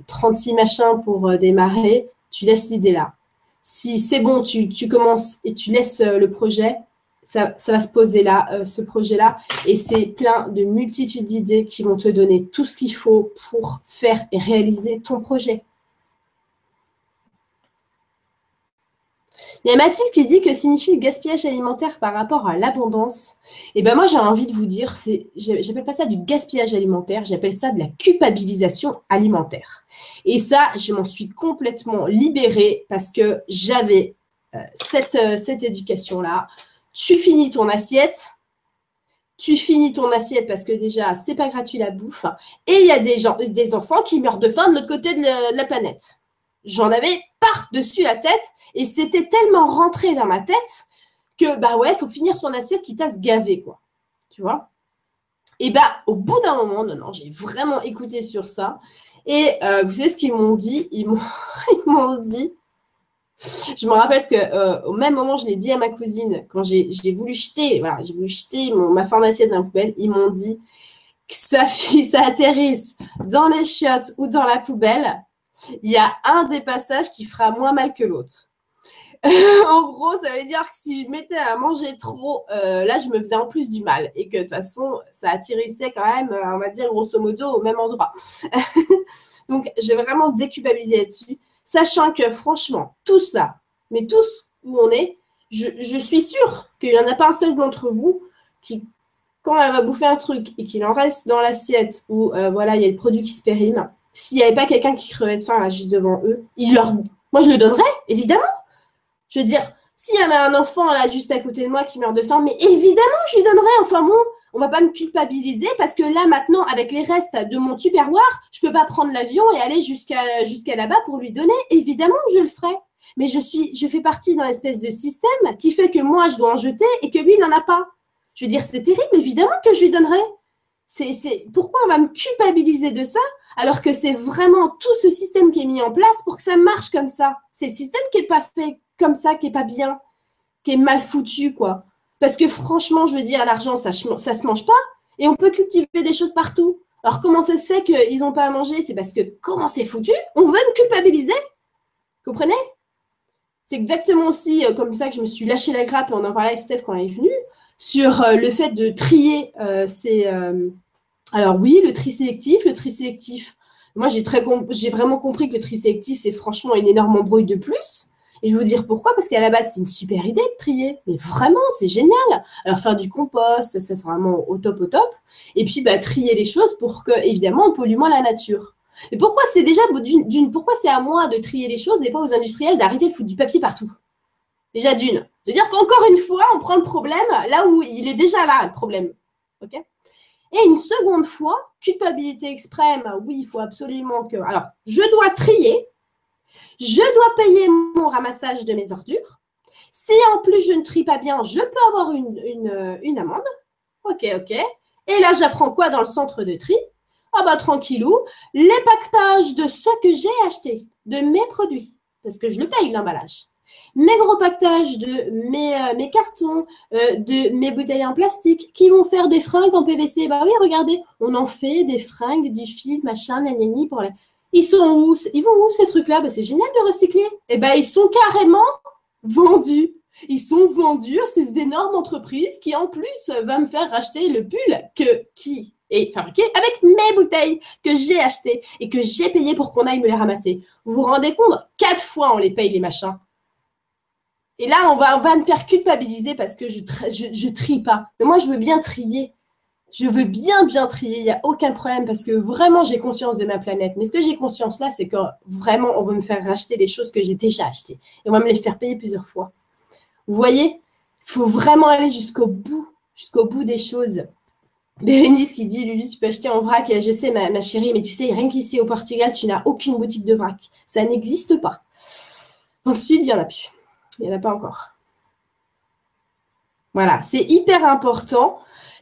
36 euh, machins pour démarrer, tu laisses l'idée là. Si c'est bon, tu, commences et tu laisses le projet, ça, ça, va se poser là, ce projet-là. Et c'est plein de multitudes d'idées qui vont te donner tout ce qu'il faut pour faire et réaliser ton projet. Il y a Mathilde qui dit que signifie le gaspillage alimentaire par rapport à l'abondance. Et eh ben moi j'ai envie de vous dire, c'est, j'appelle pas ça du gaspillage alimentaire, j'appelle ça de la culpabilisation alimentaire. Et ça, je m'en suis complètement libérée parce que j'avais euh, cette, euh, cette éducation-là. Tu finis ton assiette, tu finis ton assiette parce que déjà, c'est pas gratuit la bouffe. Et il y a des, gens, des enfants qui meurent de faim de l'autre côté de la planète. J'en avais par-dessus la tête et c'était tellement rentré dans ma tête que, bah ouais, il faut finir son assiette quitte à se gaver, quoi. Tu vois? Et bah, au bout d'un moment, non, non, j'ai vraiment écouté sur ça. Et euh, vous savez ce qu'ils m'ont dit? Ils m'ont dit, je me rappelle que euh, au même moment, je l'ai dit à ma cousine quand j'ai voulu jeter, voilà, j'ai voulu jeter ma fin d'assiette dans la poubelle. Ils m'ont dit que sa fille, ça atterrisse dans les chiottes ou dans la poubelle. Il y a un des passages qui fera moins mal que l'autre. en gros, ça veut dire que si je mettais à manger trop, euh, là, je me faisais en plus du mal. Et que de toute façon, ça attirissait quand même, euh, on va dire, grosso modo, au même endroit. Donc, j'ai vraiment déculpabilisé là-dessus. Sachant que, franchement, tout ça, mais tous où on est, je, suis sûre qu'il n'y en a pas un seul d'entre vous qui, quand elle va bouffer un truc et qu'il en reste dans l'assiette où, euh, voilà, il y a des produits qui se périment, s'il n'y avait pas quelqu'un qui crevait de faim juste devant eux, leur... moi, je le donnerais, évidemment. Je veux dire, s'il y avait un enfant là juste à côté de moi qui meurt de faim, mais évidemment je lui donnerais. Enfin bon, on va pas me culpabiliser parce que là maintenant, avec les restes de mon tupperware, je peux pas prendre l'avion et aller jusqu'à là-bas pour lui donner. Évidemment je le ferai. Mais je suis, je fais partie d'un espèce de système qui fait que moi je dois en jeter et que lui il n'en a pas. Je veux dire, c'est terrible, évidemment que je lui donnerai. C'est, pourquoi on va me culpabiliser de ça? Alors que c'est vraiment tout ce système qui est mis en place pour que ça marche comme ça. C'est le système qui n'est pas fait comme ça qui est pas bien, qui est mal foutu, quoi. Parce que franchement, je veux dire, l'argent, ça, ça se mange pas. Et on peut cultiver des choses partout. Alors, comment ça se fait qu'ils n'ont pas à manger? C'est parce que comment c'est foutu? On veut me culpabiliser. Comprenez? C'est exactement aussi euh, comme ça que je me suis lâché la grappe, et on en parlait avec Steph quand elle est venue, sur euh, le fait de trier euh, ces. Alors, oui, le tri sélectif. Le tri sélectif, moi, j'ai, vraiment compris que le tri sélectif, c'est franchement une énorme embrouille de plus. Et je vais vous dire pourquoi, parce qu'à la base, c'est une super idée de trier. Mais vraiment, c'est génial. Alors, faire du compost, ça, c'est vraiment au top, au top. Et puis, bah, trier les choses pour que, évidemment, on pollue moins la nature. Et pourquoi c'est déjà d'une, pourquoi c'est à moi de trier les choses et pas aux industriels d'arrêter de foutre du papier partout? Déjà d'une. De dire qu'encore une fois, on prend le problème là où il est déjà là, le problème. OK? Et une seconde fois, culpabilité extrême, oui, il faut absolument que... Alors, je dois trier, je dois payer mon ramassage de mes ordures. Si en plus je ne trie pas bien, je peux avoir une, une, amende. Ok, ok. Et là, j'apprends quoi dans le centre de tri? Ah bah tranquillou, les pactages de ce que j'ai acheté, de mes produits, parce que je le paye l'emballage mes gros pactages de mes, euh, cartons, euh, de mes bouteilles en plastique qui vont faire des fringues en PVC. Bah oui, regardez, on en fait des fringues, du fil, machin, nanani pour les... Ils sont où Ils vont où ces trucs-là? Bah, C'est génial de recycler. Eh ben, ils sont carrément vendus. Ils sont vendus à ces énormes entreprises qui, en plus, va me faire racheter le pull que, qui est fabriqué avec mes bouteilles que j'ai achetées et que j'ai payées pour qu'on aille me les ramasser. Vous vous rendez compte? Quatre fois, on les paye, les machins. Et là, on va, me faire culpabiliser parce que je, je, trie pas. Mais moi, je veux bien trier. Je veux bien, bien trier. Il n'y a aucun problème parce que vraiment, j'ai conscience de ma planète. Mais ce que j'ai conscience là, c'est que vraiment, on veut me faire racheter les choses que j'ai déjà achetées. Et on va me les faire payer plusieurs fois. Vous voyez? Il faut vraiment aller jusqu'au bout, jusqu'au bout des choses. Bérénice qui dit Lulu, tu peux acheter en vrac. Je sais, ma, ma chérie, mais tu sais, rien qu'ici au Portugal, tu n'as aucune boutique de vrac. Ça n'existe pas. Dans le sud, il n'y en a plus. Il n'y en a pas encore. Voilà, c'est hyper important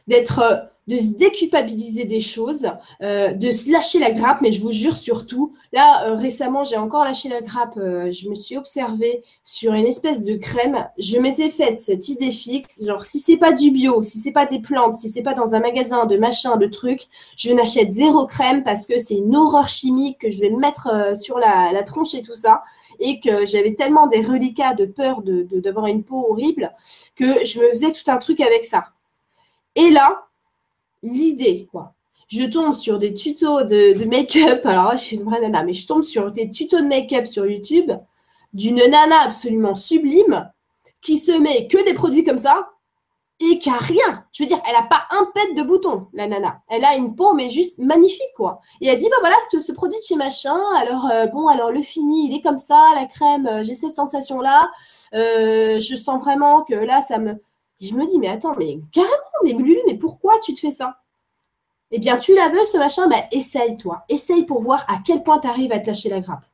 d'être, euh, de se déculpabiliser des choses, euh, de se lâcher la grappe, mais je vous jure surtout, là euh, récemment j'ai encore lâché la grappe, je me suis observée sur une espèce de crème, je m'étais faite cette idée fixe, genre si c'est pas du bio, si c'est pas des plantes, si c'est pas dans un magasin de machin, de trucs, je n'achète zéro crème parce que c'est une horreur chimique que je vais me mettre sur la tronche et tout ça et que j'avais tellement des reliquats de peur d'avoir de, une peau horrible que je me faisais tout un truc avec ça. Et là, l'idée, quoi. Je tombe sur des tutos de, make-up. Alors, je suis une vraie nana, mais je tombe sur des tutos de make-up sur YouTube d'une nana absolument sublime qui se met que des produits comme ça et qui a rien. Je veux dire, elle n'a pas un pet de bouton, la nana. Elle a une peau, mais juste magnifique, quoi. Et elle dit, bah voilà, ce, ce produit de chez machin, alors euh, bon, alors le fini, il est comme ça, la crème, euh, j'ai cette sensation-là, euh, je sens vraiment que là, ça me... je me dis, mais attends, mais carrément, mais Lulu, mais pourquoi tu te fais ça? Eh bien, tu la veux, ce machin, bah essaye, toi. Essaye pour voir à quel point tu arrives à te lâcher la grappe.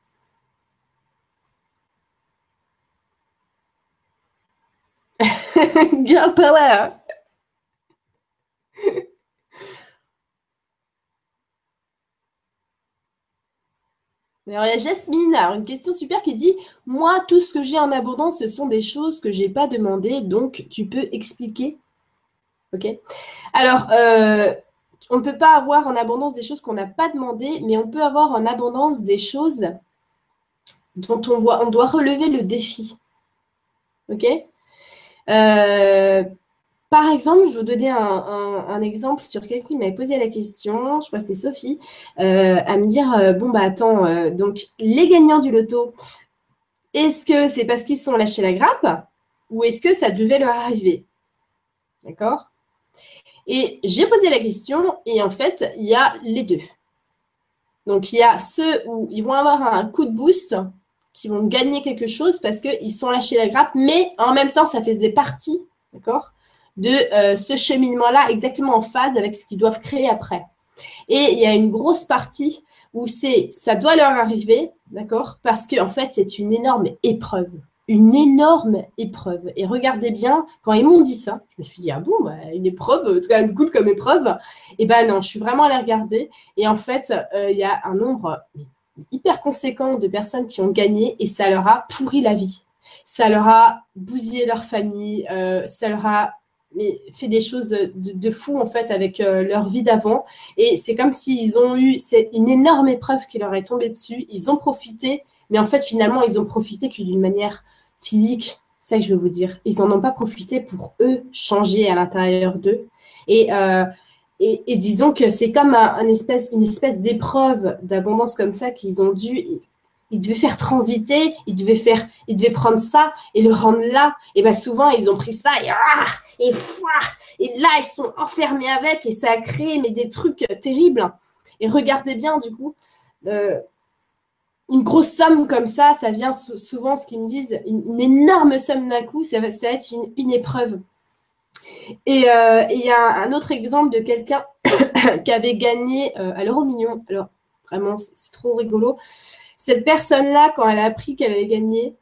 Girl power. Alors, il y a Jasmine, une question super qui dit Moi, tout ce que j'ai en abondance, ce sont des choses que je n'ai pas demandées, donc tu peux expliquer Ok Alors, euh, on ne peut pas avoir en abondance des choses qu'on n'a pas demandées, mais on peut avoir en abondance des choses dont on, voit, on doit relever le défi. Ok? Euh, par exemple, je vais vous donner un, exemple sur quelqu'un qui m'avait posé la question, je crois que c'était Sophie, euh, à me dire euh, Bon, bah attends, donc les gagnants du loto, est-ce que c'est parce qu'ils se sont lâchés la grappe ou est-ce que ça devait leur arriver? D'accord? Et j'ai posé la question et en fait, il y a les deux. Donc, il y a ceux où ils vont avoir un coup de boost qui vont gagner quelque chose parce qu'ils sont lâchés la grappe, mais en même temps, ça faisait partie, d'accord, de euh, ce cheminement-là, exactement en phase avec ce qu'ils doivent créer après. Et il y a une grosse partie où c'est, ça doit leur arriver, d'accord, parce qu'en en fait, c'est une énorme épreuve. Une énorme épreuve. Et regardez bien, quand ils m'ont dit ça, je me suis dit, ah bon, bah, une épreuve, c'est quand même cool comme épreuve. Eh ben non, je suis vraiment allée regarder. Et en fait, euh, il y a un nombre hyper conséquent de personnes qui ont gagné et ça leur a pourri la vie. Ça leur a bousillé leur famille, euh, ça leur a fait des choses de, fou en fait avec euh, leur vie d'avant. Et c'est comme s'ils ont eu, c'est une énorme épreuve qui leur est tombée dessus. Ils ont profité, mais en fait finalement ils ont profité que d'une manière physique. C'est ça que je veux vous dire. Ils n'en ont pas profité pour eux changer à l'intérieur d'eux. Et euh, et, disons que c'est comme un, espèce, une espèce d'épreuve d'abondance comme ça qu'ils ont dû. Ils devaient faire transiter, ils devaient faire, ils devaient prendre ça et le rendre là. Et bien souvent ils ont pris ça et ah, et et là ils sont enfermés avec et ça a créé mais des trucs terribles. Et regardez bien du coup, euh, une grosse somme comme ça, ça vient souvent ce qu'ils me disent, une, énorme somme d'un coup, ça va, ça va être une, une épreuve. Et euh, il y a un autre exemple de quelqu'un qui avait gagné à l'euro million. Alors, vraiment, c'est trop rigolo. Cette personne-là, quand elle a appris qu'elle allait gagner,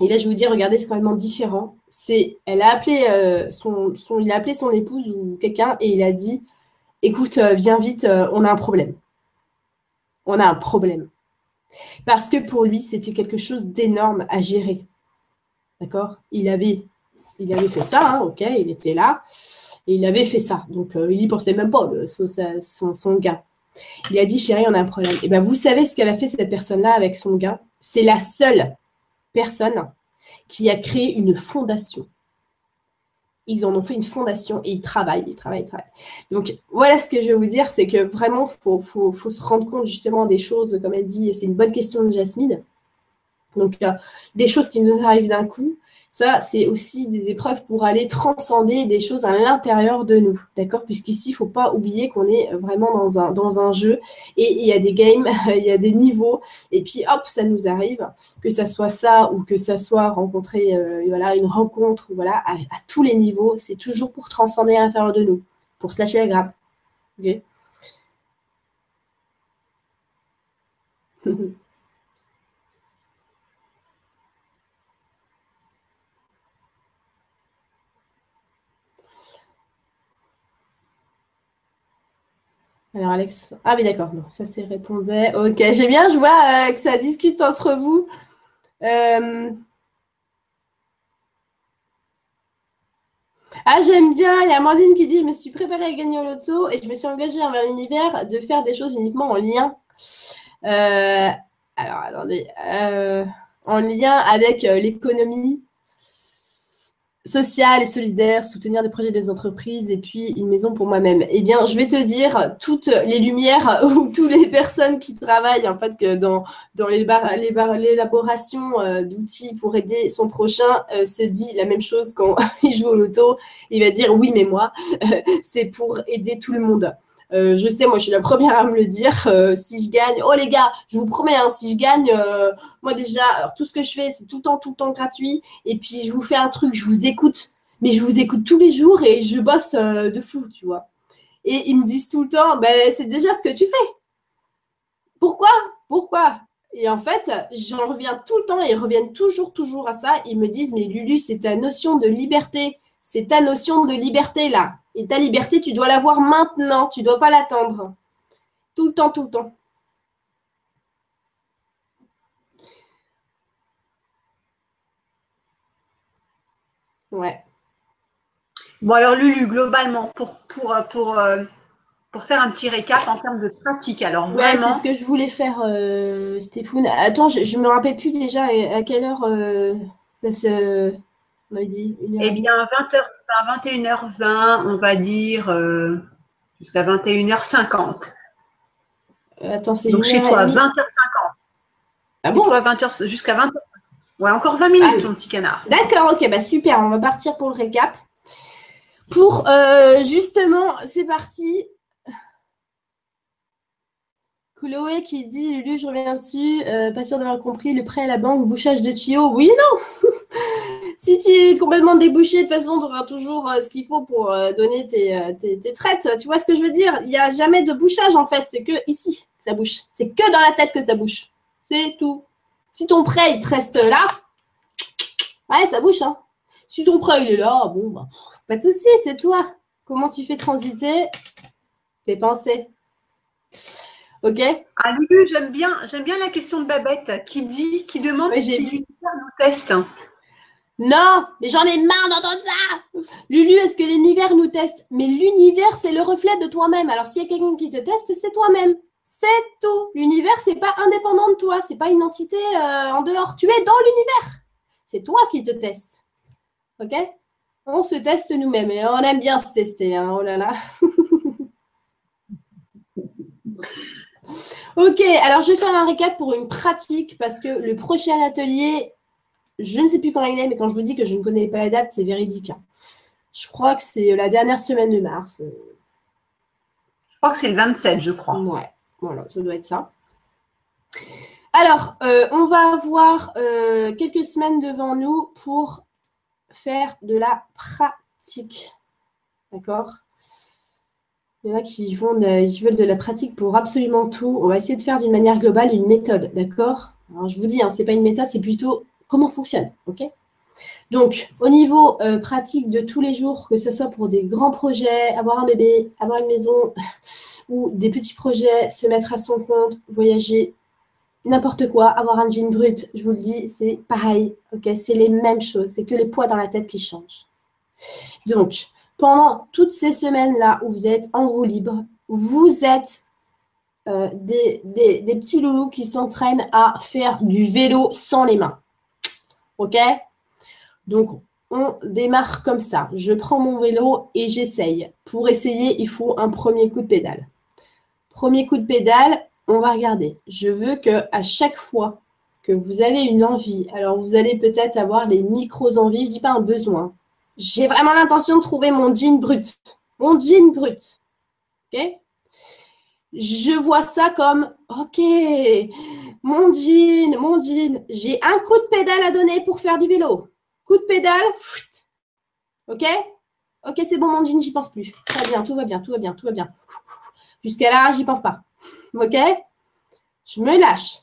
et là, je vous dire, regardez, c'est complètement différent. C'est, elle a appelé son, il a appelé son épouse ou quelqu'un et il a dit, écoute, viens vite, on a un problème. On a un problème. Parce que pour lui, c'était quelque chose d'énorme à gérer. D'accord? Il avait, il avait fait ça, hein, ok, il était là, et il avait fait ça. Donc, euh, il n'y pensait même pas, son, son, gain. Il a dit, chérie, on a un problème. Et bien, vous savez ce qu'elle a fait, cette personne-là, avec son gain C'est la seule personne qui a créé une fondation. Ils en ont fait une fondation et ils travaillent, ils travaillent, ils travaillent. Donc, voilà ce que je vais vous dire, c'est que vraiment, il faut, se rendre compte justement des choses, comme elle dit, c'est une bonne question de Jasmine. Donc, euh, des choses qui nous arrivent d'un coup, ça, c'est aussi des épreuves pour aller transcender des choses à l'intérieur de nous, d'accord? Puisqu'ici, il ne faut pas oublier qu'on est vraiment dans un, dans un jeu et il y a des games, il y a des niveaux, et puis hop, ça nous arrive, que ça soit ça ou que ça soit rencontrer euh, voilà, une rencontre, voilà, à, tous les niveaux, c'est toujours pour transcender à l'intérieur de nous, pour se lâcher la grappe. ok? Alors Alex, ah oui d'accord, non, ça c'est répondait. Ok, j'ai bien, je vois euh, que ça discute entre vous. Euh, ah j'aime bien, il y a Amandine qui dit, je me suis préparée à gagner au loto et je me suis engagée envers l'univers de faire des choses uniquement en lien. Euh, alors attendez, en lien avec l'économie social et solidaire, soutenir des projets des entreprises et puis une maison pour moi-même. Eh bien, je vais te dire, toutes les lumières ou toutes les personnes qui travaillent en fait que dans, dans l'élaboration euh, d'outils pour aider son prochain euh, se dit la même chose quand il joue au loto. Il va dire oui, mais moi, c'est pour aider tout le monde. Euh, je sais, moi, je suis la première à me le dire. Euh, si je gagne, oh les gars, je vous promets, hein, si je gagne, euh, moi déjà, tout ce que je fais, c'est tout le temps, tout le temps gratuit. Et puis, je vous fais un truc, je vous écoute, mais je vous écoute tous les jours et je bosse de fou, tu vois. Et ils me disent tout le temps, ben, c'est déjà ce que tu fais. Pourquoi? Pourquoi? Et en fait, j'en reviens tout le temps et ils reviennent toujours, toujours à ça. Ils me disent, mais Lulu, c'est ta notion de liberté. C'est ta notion de liberté là. Et ta liberté, tu dois l'avoir maintenant, tu ne dois pas l'attendre. Tout le temps, tout le temps. Ouais. Bon, alors Lulu, globalement, pour, pour, pour, euh, pour faire un petit récap en termes de pratique, alors Ouais, c'est ce que je voulais faire, euh, Stéphane. Attends, je ne me rappelle plus déjà à quelle heure euh, ça se on avait dit Eh bien, 20h, à 21h20, on va dire euh, jusqu'à 21h50. Euh, attends, c'est Donc chez toi, 20h50. Ah bon? Toi, 20h, jusqu'à 20h50. Ouais, encore 20 minutes, ah, mon petit canard. D'accord, ok, bah super, on va partir pour le récap. Pour euh, justement, c'est parti. Chloé qui dit Lulu, je reviens dessus, pas sûr d'avoir compris, le prêt à la banque, bouchage de tuyaux. Oui, non si tu es complètement débouché, de toute façon, tu auras toujours euh, ce qu'il faut pour euh, donner euh, tes, traites. Tu vois ce que je veux dire? Il n'y a jamais de bouchage, en fait. C'est que ici que ça bouche. C'est que dans la tête que ça bouche. C'est tout. Si ton prêt, il te reste là, ouais, ça bouche. Hein. Si ton prêt, il est là, bon, bah, pas de souci, c'est toi. Comment tu fais transiter tes pensées? Ok Ah, j'aime bien, j'aime bien la question de Babette qui dit, qui demande si l'univers nous teste. Non, mais j'en ai marre d'entendre ça. Lulu, est-ce que l'univers nous teste? Mais l'univers, c'est le reflet de toi-même. Alors, s'il y a quelqu'un qui te teste, c'est toi-même. C'est tout. L'univers, c'est pas indépendant de toi. C'est pas une entité euh, en dehors. Tu es dans l'univers. C'est toi qui te testes. Ok? On se teste nous-mêmes et on aime bien se tester. Hein. Oh là là. ok, alors je vais faire un récap pour une pratique parce que le prochain atelier je ne sais plus quand il est, mais quand je vous dis que je ne connais pas la date, c'est véridique. Je crois que c'est la dernière semaine de mars. Je crois que c'est le 27, je crois. Ouais, voilà, ça doit être ça. Alors, euh, on va avoir euh, quelques semaines devant nous pour faire de la pratique. D'accord? Il y en a qui, vont qui veulent de la pratique pour absolument tout. On va essayer de faire d'une manière globale une méthode, d'accord? Alors, je vous dis, hein, ce n'est pas une méthode, c'est plutôt comment fonctionne, ok? Donc, au niveau euh, pratique de tous les jours, que ce soit pour des grands projets, avoir un bébé, avoir une maison, ou des petits projets, se mettre à son compte, voyager, n'importe quoi, avoir un jean brut, je vous le dis, c'est pareil, ok? C'est les mêmes choses, c'est que les poids dans la tête qui changent. Donc, pendant toutes ces semaines-là où vous êtes en roue libre, vous êtes euh, des, des petits loulous qui s'entraînent à faire du vélo sans les mains. OK? Donc, on démarre comme ça. Je prends mon vélo et j'essaye. Pour essayer, il faut un premier coup de pédale. Premier coup de pédale, on va regarder. Je veux que à chaque fois que vous avez une envie, alors vous allez peut-être avoir des micros envies, je dis pas un besoin. J'ai vraiment l'intention de trouver mon jean brut. Mon jean brut. OK? Je vois ça comme OK, mon jean, mon jean, j'ai un coup de pédale à donner pour faire du vélo. Coup de pédale. OK? Ok, c'est bon, mon jean, j'y pense plus. Très bien, tout va bien, tout va bien, tout va bien. Jusqu'à là, j'y pense pas. Ok? Je me lâche.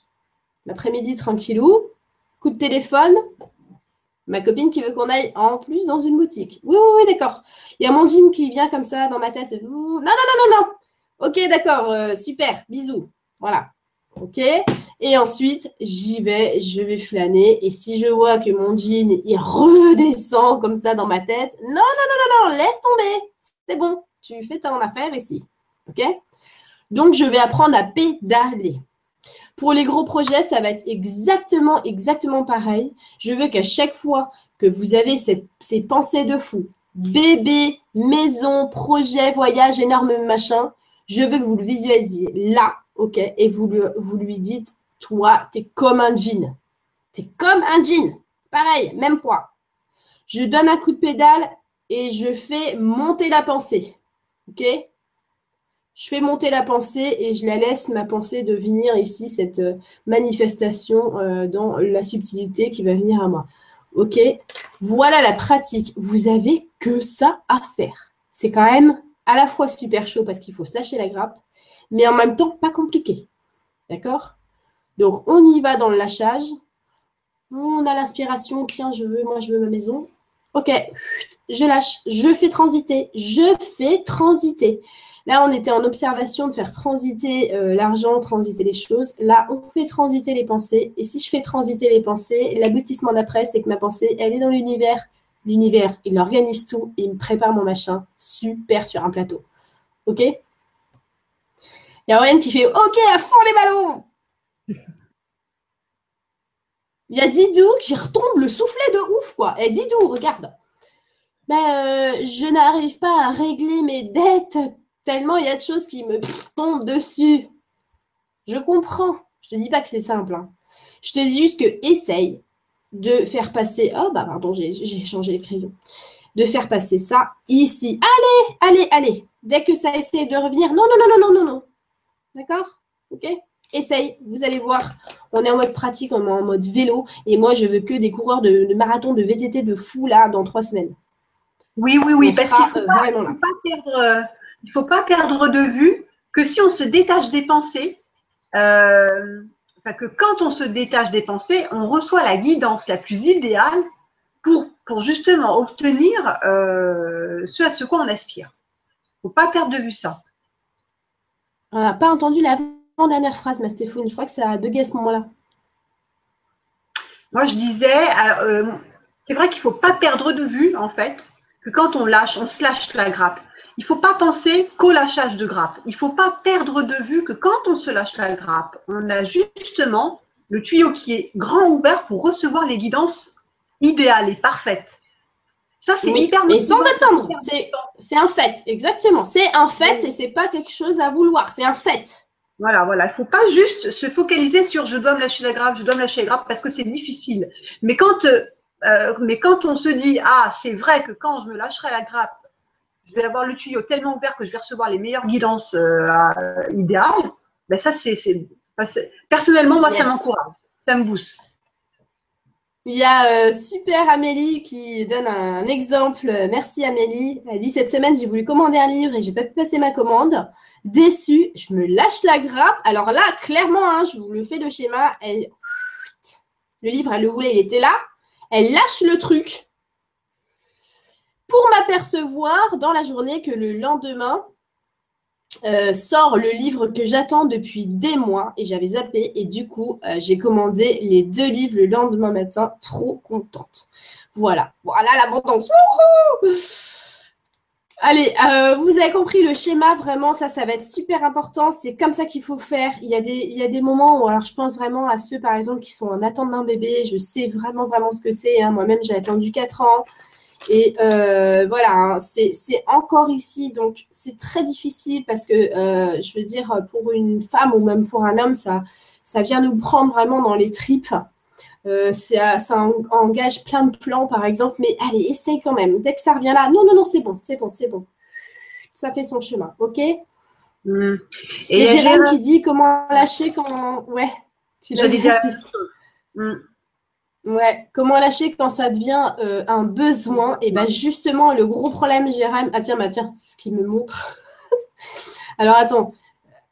L'après-midi, tranquillou. Coup de téléphone. Ma copine qui veut qu'on aille en plus dans une boutique. Oui, oui, oui, d'accord. Il y a mon jean qui vient comme ça dans ma tête. Non, non, non, non, non. Ok, d'accord, euh, super, bisous. Voilà. Ok Et ensuite, j'y vais, je vais flâner. Et si je vois que mon jean, il redescend comme ça dans ma tête, non, non, non, non, non, laisse tomber. C'est bon, tu fais ton affaire ici. Ok donc, je vais apprendre à pédaler. Pour les gros projets, ça va être exactement, exactement pareil. Je veux qu'à chaque fois que vous avez ces, pensées de fou, bébé, maison, projet, voyage, énorme machin, je veux que vous le visualisiez là, ok Et vous, vous lui dites, toi, tu es comme un jean. Tu es comme un jean. Pareil, même poids. Je donne un coup de pédale et je fais monter la pensée. Ok? Je fais monter la pensée et je la laisse, ma pensée, devenir ici cette euh, manifestation euh, dans la subtilité qui va venir à moi. OK? Voilà la pratique. Vous avez que ça à faire. C'est quand même à la fois super chaud parce qu'il faut se lâcher la grappe, mais en même temps pas compliqué. D'accord? Donc, on y va dans le lâchage. On a l'inspiration. Tiens, je veux, moi, je veux ma maison. OK, je lâche. Je fais transiter. Je fais transiter. Là, on était en observation de faire transiter euh, l'argent, transiter les choses. Là, on fait transiter les pensées. Et si je fais transiter les pensées, l'aboutissement d'après, c'est que ma pensée, elle est dans l'univers. L'univers, il organise tout, il me prépare mon machin super sur un plateau. OK? Il y a Oriane qui fait OK, à fond les ballons Il y a Didou qui retombe le soufflet de ouf, quoi. Et eh, Didou, regarde. Ben, euh, je n'arrive pas à régler mes dettes tellement il y a de choses qui me tombent dessus. Je comprends. Je te dis pas que c'est simple. Hein. Je te dis juste que essaye de faire passer. Oh bah pardon, j'ai changé les crayons. De faire passer ça ici. Allez, allez, allez. Dès que ça essaie de revenir. Non, non, non, non, non, non, non. D'accord? Ok? Essaye. Vous allez voir. On est en mode pratique, on est en mode vélo. Et moi, je veux que des coureurs de, marathon, de VTT de fou là dans trois semaines. Oui, oui, oui. parce qu'il ne faut, pas perdre euh, il ne faut pas perdre de vue que si on se détache des pensées, euh, que quand on se détache des pensées, on reçoit la guidance la plus idéale pour, pour justement obtenir euh, ce à ce quoi on aspire. Il ne faut pas perdre de vue ça. On n'a pas entendu l'avant-dernière phrase, ma Stéphane. Je crois que ça a bugué à ce moment-là. Moi, je disais, euh, c'est vrai qu'il ne faut pas perdre de vue, en fait, que quand on lâche, on se lâche la grappe il ne faut pas penser qu'au lâchage de grappe. Il ne faut pas perdre de vue que quand on se lâche la grappe, on a justement le tuyau qui est grand ouvert pour recevoir les guidances idéales et parfaites. Ça, c'est hyper Mais sans attendre, c'est un fait, exactement. C'est un fait et c'est pas quelque chose à vouloir, c'est un fait. Voilà, voilà. Il ne faut pas juste se focaliser sur je dois me lâcher la grappe, je dois me lâcher la grappe parce que c'est difficile. Mais quand, euh, euh, mais quand on se dit, ah, c'est vrai que quand je me lâcherai la grappe, je vais avoir le tuyau tellement ouvert que je vais recevoir les meilleures guidances euh, idéales, ben ça, c'est, personnellement, moi, ça m'encourage, ça me booste. Il y a euh, Super Amélie qui donne un exemple. Merci Amélie. Elle dit cette semaine j'ai voulu commander un livre et j'ai pas pu passer ma commande. Déçue, je me lâche la grappe. Alors là, clairement, hein, je vous le fais le schéma. Le livre, elle le voulait, il était là. Elle lâche le truc pour m'apercevoir dans la journée que le lendemain, euh, sort le livre que j'attends depuis des mois et j'avais zappé et du coup euh, j'ai commandé les deux livres le lendemain matin, trop contente. Voilà, voilà l'abondance. Allez, euh, vous avez compris le schéma, vraiment, ça, ça va être super important. C'est comme ça qu'il faut faire. Il y, a des, moments où, alors je pense vraiment à ceux, par exemple, qui sont en attente d'un bébé. Je sais vraiment, vraiment ce que c'est. Hein. Moi-même, j'ai attendu 4 ans. Et euh, voilà, hein, c'est encore ici, donc c'est très difficile parce que, euh, je veux dire, pour une femme ou même pour un homme, ça, ça vient nous prendre vraiment dans les tripes. Euh, ça, engage plein de plans, par exemple, mais allez, essaye quand même. Dès que ça revient là, non, non, non, c'est bon, c'est bon, c'est bon. Ça fait son chemin, ok? Mmh. Et, Jérôme qui dit comment lâcher quand. Ouais, tu l'as dit. Ouais, comment lâcher quand ça devient euh, un besoin? Et bien justement, le gros problème, Jérôme, ah tiens, bah tiens, c'est ce qu'il me montre. Alors attends,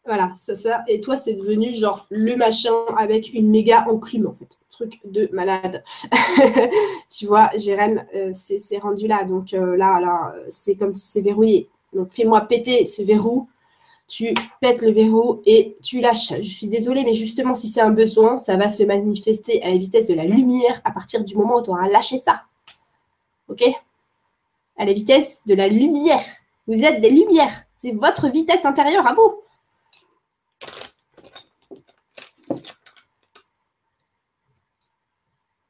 voilà, ça, ça. Et toi, c'est devenu genre le machin avec une méga enclume, en fait. Truc de malade. tu vois, Jérém, euh, c'est rendu là. Donc euh, là, là, c'est comme si c'est verrouillé. Donc fais-moi péter ce verrou tu pètes le verrou et tu lâches. Je suis désolée, mais justement, si c'est un besoin, ça va se manifester à la vitesse de la lumière à partir du moment où tu auras lâché ça. OK? À la vitesse de la lumière. Vous êtes des lumières. C'est votre vitesse intérieure à vous.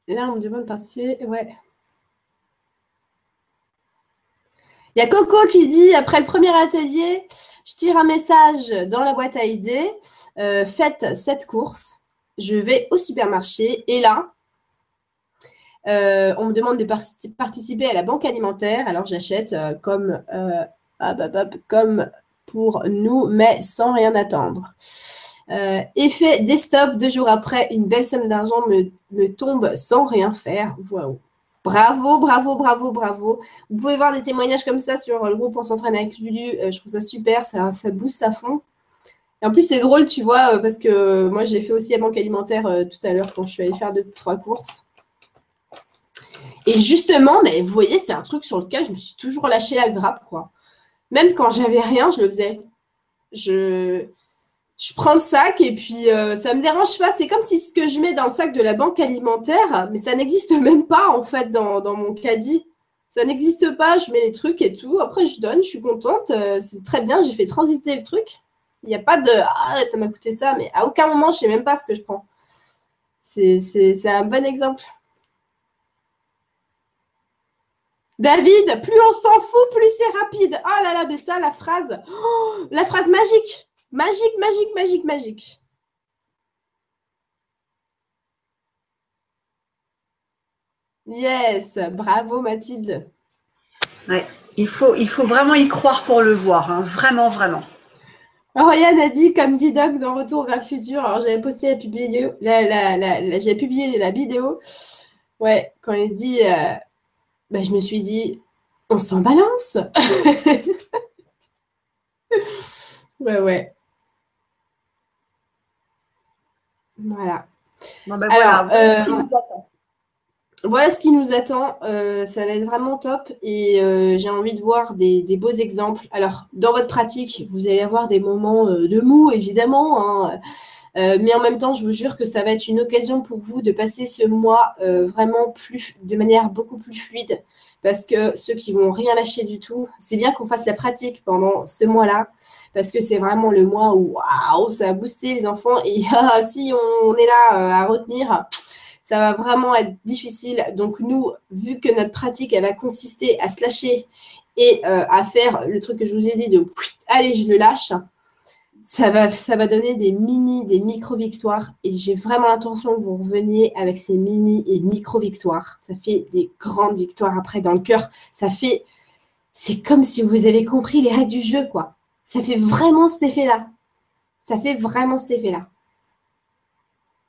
Là, on me demande de participer. Ouais. Il y a Coco qui dit, après le premier atelier, je tire un message dans la boîte à idées, euh, faites cette course, je vais au supermarché et là, euh, on me demande de participer à la banque alimentaire, alors j'achète euh, comme, pour nous, mais sans rien attendre. effet desktop, deux jours après, une belle somme d'argent me, me, tombe sans rien faire. Waouh! Bravo, bravo, bravo, bravo. Vous pouvez voir des témoignages comme ça sur le groupe On s'entraîne avec Lulu. Euh, je trouve ça super, ça, booste à fond. Et en plus, c'est drôle, tu vois, euh, parce que moi, j'ai fait aussi la banque alimentaire euh, tout à l'heure quand je suis allée faire deux, trois courses. Et justement, mais vous voyez, c'est un truc sur lequel je me suis toujours lâché la grappe, quoi. Même quand j'avais rien, je le faisais. Je, je prends le sac et puis euh, ça me dérange pas. C'est comme si ce que je mets dans le sac de la banque alimentaire, mais ça n'existe même pas en fait dans, mon caddie. Ça n'existe pas, je mets les trucs et tout. Après, je donne, je suis contente. Euh, c'est très bien, j'ai fait transiter le truc. Il n'y a pas de Ah, ça m'a coûté ça, mais à aucun moment, je sais même pas ce que je prends. C'est un bon exemple. David, plus on s'en fout, plus c'est rapide. Ah là là, mais ça, la phrase, oh, la phrase magique. Magique, magique, magique, magique. Yes, bravo Mathilde. Ouais, il faut, il faut vraiment y croire pour le voir, hein. vraiment, vraiment. Ryan a dit, comme dit Doc dans Retour vers le futur, alors j'avais posté la vidéo, la, j'ai publié la vidéo. Ouais, quand il dit, euh, bah, je me suis dit, on s'en balance. ouais, ouais. Voilà. Ben Alors, voilà, ce qui nous attend. Euh, ça va être vraiment top et euh, j'ai envie de voir des, beaux exemples. Alors, dans votre pratique, vous allez avoir des moments euh, de mou, évidemment. Hein. mais en même temps, je vous jure que ça va être une occasion pour vous de passer ce mois vraiment plus, de manière beaucoup plus fluide. Parce que ceux qui vont rien lâcher du tout, c'est bien qu'on fasse la pratique pendant ce mois-là parce que c'est vraiment le mois où waouh, ça a boosté les enfants. Et ah, si on est là euh, à retenir, ça va vraiment être difficile. Donc nous, vu que notre pratique, elle va consister à se lâcher et euh, à faire le truc que je vous ai dit de allez, je le lâche, ça va, ça va donner des mini, des micro-victoires. Et j'ai vraiment l'intention que vous reveniez avec ces mini et micro-victoires. Ça fait des grandes victoires après dans le cœur. Ça fait, c'est comme si vous avez compris les règles du jeu, quoi. Ça fait vraiment cet effet-là. Ça fait vraiment cet effet-là.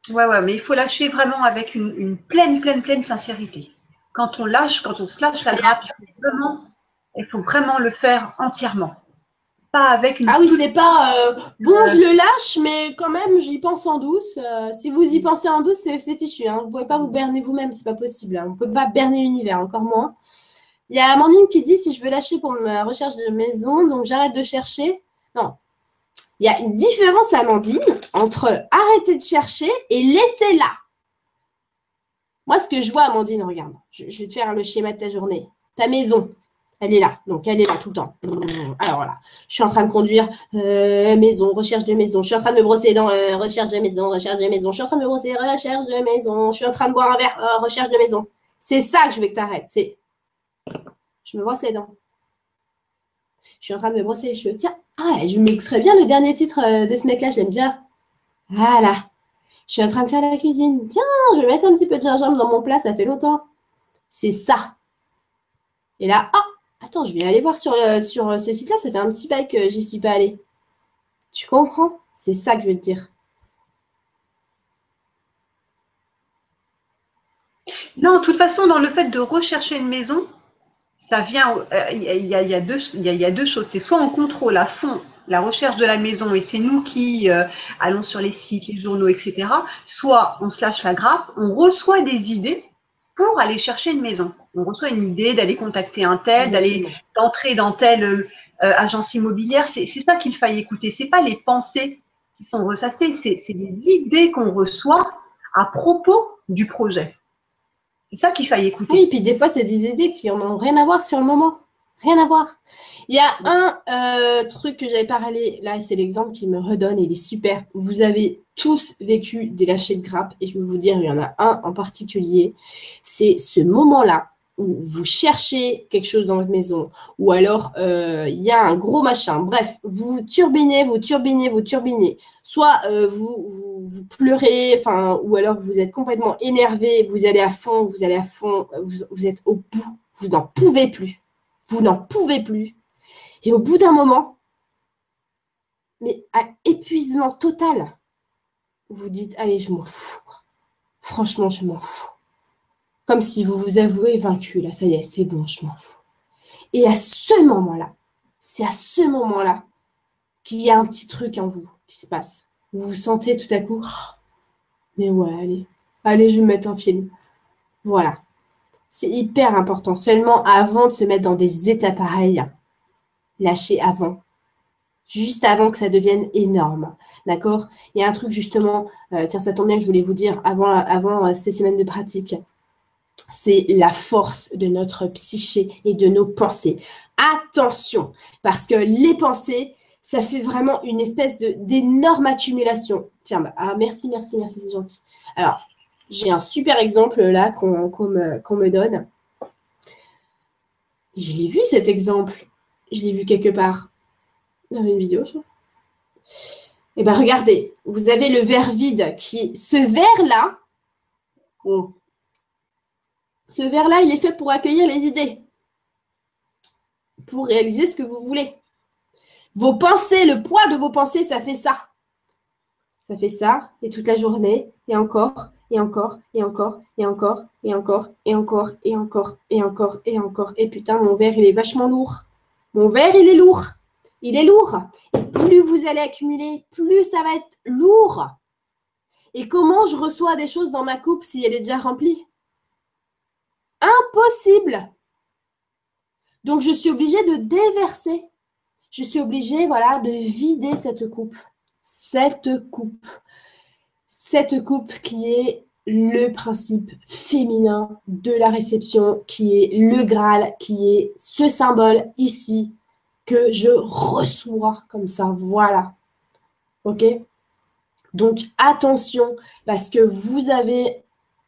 Ouais, ouais, mais il faut lâcher vraiment avec une, pleine, pleine, pleine sincérité. Quand on lâche, quand on se lâche la grappe, il faut vraiment, le faire entièrement. Pas avec une. Ah oui, c'est pas euh, bon, je le lâche, mais quand même, j'y pense en douce. Euh, si vous y pensez en douce, c'est fichu. Hein. Vous ne pouvez pas vous berner vous-même, c'est pas possible. Hein. On ne peut pas berner l'univers, encore moins. Il y a Amandine qui dit si je veux lâcher pour ma recherche de maison, donc j'arrête de chercher. Non, il y a une différence, Amandine, entre arrêter de chercher et laisser là. Moi, ce que je vois, Amandine, regarde, je, vais te faire le schéma de ta journée. Ta maison, elle est là. Donc, elle est là tout le temps. Alors voilà, je suis en train de conduire euh, maison, recherche de maison. Je suis en train de me brosser dans euh, recherche de maison, recherche de maison. Je suis en train de me brosser, recherche de maison. Je suis en train de boire un verre, euh, recherche de maison. C'est ça que je veux que tu arrêtes. C'est je me brosse les dents. Je suis en train de me brosser les cheveux. Tiens, ah, je m'écouterais bien le dernier titre euh, de ce mec-là, j'aime bien. Voilà. Je suis en train de faire la cuisine. Tiens, je vais mettre un petit peu de gingembre dans mon plat, ça fait longtemps. C'est ça. Et là, ah, attends, je vais aller voir sur, sur ce site-là, ça fait un petit bail que j'y suis pas allée. Tu comprends? C'est ça que je veux te dire. Non, de toute façon, dans le fait de rechercher une maison, ça vient, il y, a, deux, il y, a, deux choses. C'est soit on contrôle à fond la recherche de la maison et c'est nous qui euh, allons sur les sites, les journaux, etc. Soit on se lâche la grappe, on reçoit des idées pour aller chercher une maison. On reçoit une idée d'aller contacter un tel, d'aller d'entrer dans telle euh, agence immobilière. C'est ça qu'il faille écouter. C'est pas les pensées qui sont ressassées, c'est des idées qu'on reçoit à propos du projet. C'est ça qu'il faille écouter. Oui, puis des fois, c'est des idées qui n'ont rien à voir sur le moment. Rien à voir. Il y a un euh, truc que j'avais parlé, là, c'est l'exemple qui me redonne, et il est super. Vous avez tous vécu des lâchers de grappe, et je vais vous dire, il y en a un en particulier. C'est ce moment-là ou vous cherchez quelque chose dans votre maison, ou alors euh, il y a un gros machin. Bref, vous turbinez, vous turbinez, vous turbinez. Soit euh, vous, vous, pleurez, enfin, ou alors vous êtes complètement énervé, vous allez à fond, vous allez à fond, vous, vous êtes au bout, vous n'en pouvez plus. Vous n'en pouvez plus. Et au bout d'un moment, mais à épuisement total, vous dites, allez, je m'en fous. Franchement, je m'en fous. Comme si vous vous avouez vaincu, là, ça y est, c'est bon, je m'en fous. Et à ce moment-là, c'est à ce moment-là qu'il y a un petit truc en vous qui se passe. Vous vous sentez tout à coup, oh, mais ouais, allez, allez, je vais me mettre un film. Voilà. C'est hyper important. Seulement avant de se mettre dans des états pareils, lâchez avant. Juste avant que ça devienne énorme. D'accord? Il y a un truc justement, euh, tiens, ça tombe bien que je voulais vous dire avant, avant euh, ces semaines de pratique c'est la force de notre psyché et de nos pensées. Attention, parce que les pensées, ça fait vraiment une espèce d'énorme accumulation. Tiens, bah, ah, merci, merci, merci, c'est gentil. Alors, j'ai un super exemple là qu'on me, donne. Je l'ai vu cet exemple. Je l'ai vu quelque part dans une vidéo, je crois. Eh bien, regardez, vous avez le verre vide qui, ce verre-là, ce verre-là, il est fait pour accueillir les idées, pour réaliser ce que vous voulez. Vos pensées, le poids de vos pensées, ça fait ça. Ça fait ça, et toute la journée, et encore, et encore, et encore, et encore, et encore, et encore, et encore, et encore, et encore. Et putain, mon verre, il est vachement lourd. Mon verre, il est lourd. Il est lourd. Et plus vous allez accumuler, plus ça va être lourd. Et comment je reçois des choses dans ma coupe si elle est déjà remplie? Impossible. Donc, je suis obligée de déverser. Je suis obligée, voilà, de vider cette coupe. Cette coupe. Cette coupe qui est le principe féminin de la réception, qui est le Graal, qui est ce symbole ici que je reçois comme ça. Voilà. OK? Donc, attention, parce que vous avez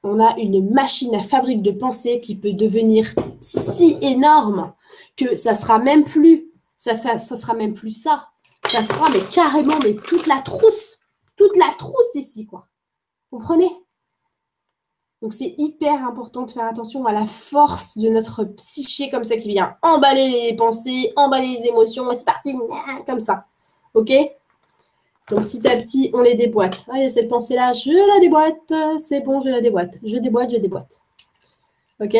on a une machine à fabrique de pensée qui peut devenir si énorme que ça sera même plus, ça, ça, sera même plus ça. Ça sera mais carrément mais toute la trousse, toute la trousse ici quoi. Vous comprenez? Donc c'est hyper important de faire attention à la force de notre psyché comme ça qui vient emballer les pensées, emballer les émotions, c'est parti comme ça. Ok? Donc petit à petit, on les déboîte. Ah, il y a cette pensée-là, je la déboîte. C'est bon, je la déboîte. Je déboîte, je déboîte. OK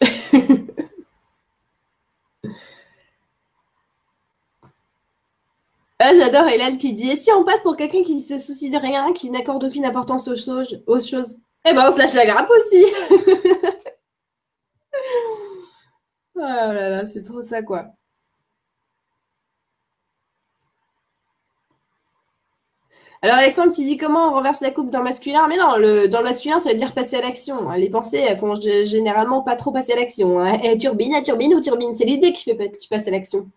Ah, j'adore Hélène qui dit Et si on passe pour quelqu'un qui se soucie de rien, qui n'accorde aucune importance aux choses, aux choses? Eh ben, on se lâche la grappe aussi Oh là là, c'est trop ça, quoi. Alors Alexandre, tu dis comment on renverse la coupe dans le masculin? Mais non, dans le masculin, ça veut dire passer à l'action. Les pensées, elles font généralement pas trop passer à l'action. Hein. Et turbine, à turbine ou turbine, c'est l'idée qui fait que tu passes à l'action.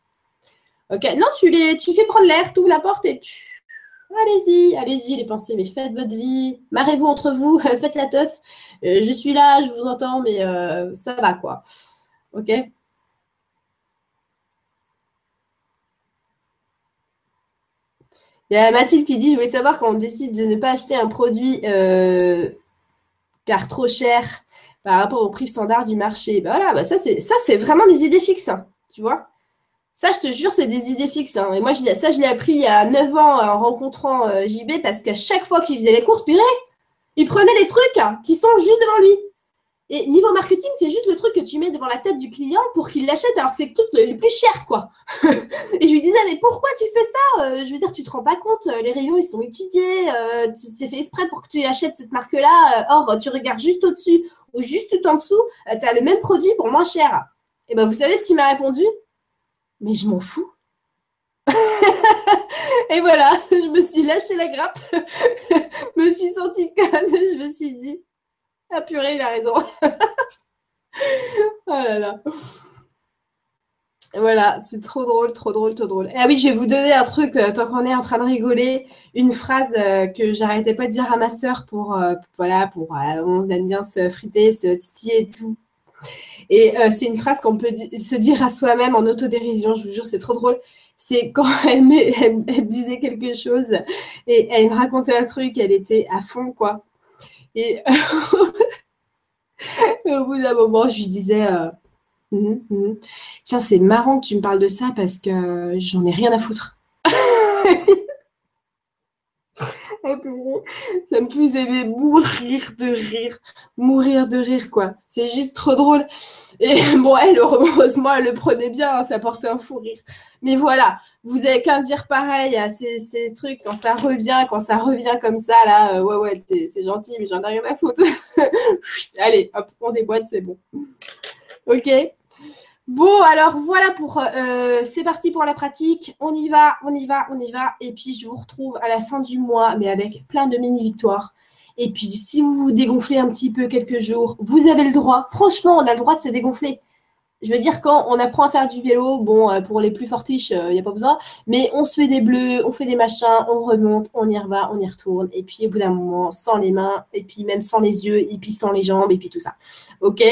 Ok, non, tu, les, tu fais prendre l'air, tu ouvres la porte et. Allez-y, allez-y les pensées, mais faites votre vie, marrez-vous entre vous, faites la teuf. Euh, je suis là, je vous entends, mais euh, ça va quoi. Ok? Il y a Mathilde qui dit, je voulais savoir quand on décide de ne pas acheter un produit euh, car trop cher par rapport au prix standard du marché. Ben voilà, bah ça c'est vraiment des idées fixes, hein, tu vois. Ça, je te jure, c'est des idées fixes. Hein. Et moi, ça, je l'ai appris il y a 9 ans en rencontrant euh, JB parce qu'à chaque fois qu'il faisait les courses, purée, il prenait les trucs qui sont juste devant lui. Et niveau marketing, c'est juste le truc que tu mets devant la tête du client pour qu'il l'achète alors que c'est tout le, plus cher, quoi. et je lui disais, mais pourquoi tu fais ça euh, Je veux dire, tu te rends pas compte, euh, les rayons, ils sont étudiés, c'est fait exprès pour que tu achètes cette marque-là. or, tu regardes juste au-dessus ou juste tout en dessous, tu as le même produit pour moins cher. Et ben, vous savez ce qu'il m'a répondu? Mais je m'en fous. et voilà, je me suis lâché la grappe, me suis sentie calme, je me suis dit, ah purée, il a raison. oh là là. Voilà, c'est trop drôle, trop drôle, trop drôle. Ah oui, je vais vous donner un truc, euh, tant qu'on est en train de rigoler, une phrase euh, que j'arrêtais pas de dire à ma sœur pour, euh, voilà, pour, on aime bien se friter, se titiller et tout. Et c'est une phrase qu'on peut se dire à soi-même en autodérision, je vous jure, c'est trop drôle. C'est quand elle, disait quelque chose et elle me racontait un truc, elle était à fond, quoi. Et, au bout d'un moment, je lui disais euh, hum, hum. Tiens, c'est marrant que tu me parles de ça parce que j'en ai rien à foutre. ça me faisait mourir de rire, mourir de rire, quoi. C'est juste trop drôle. Et bon, elle, heureusement, elle le prenait bien, hein, ça portait un fou rire. Mais voilà, vous avez qu'à dire pareil à ces, trucs, quand ça revient, quand ça revient comme ça, là, euh, ouais, ouais, c'est gentil, mais j'en ai rien à foutre. Allez, hop, on déboîte, c'est bon. Ok Bon, alors voilà pour. Euh, c'est parti pour la pratique. On y va, on y va, on y va. Et puis je vous retrouve à la fin du mois, mais avec plein de mini-victoires. Et puis si vous vous dégonflez un petit peu quelques jours, vous avez le droit. Franchement, on a le droit de se dégonfler je veux dire, quand on apprend à faire du vélo, bon, euh, pour les plus fortiches, il euh, n'y a pas besoin, mais on se fait des bleus, on fait des machins, on remonte, on y va, on y retourne, et puis au bout d'un moment, sans les mains, et puis même sans les yeux, et puis sans les jambes, et puis tout ça. Ok?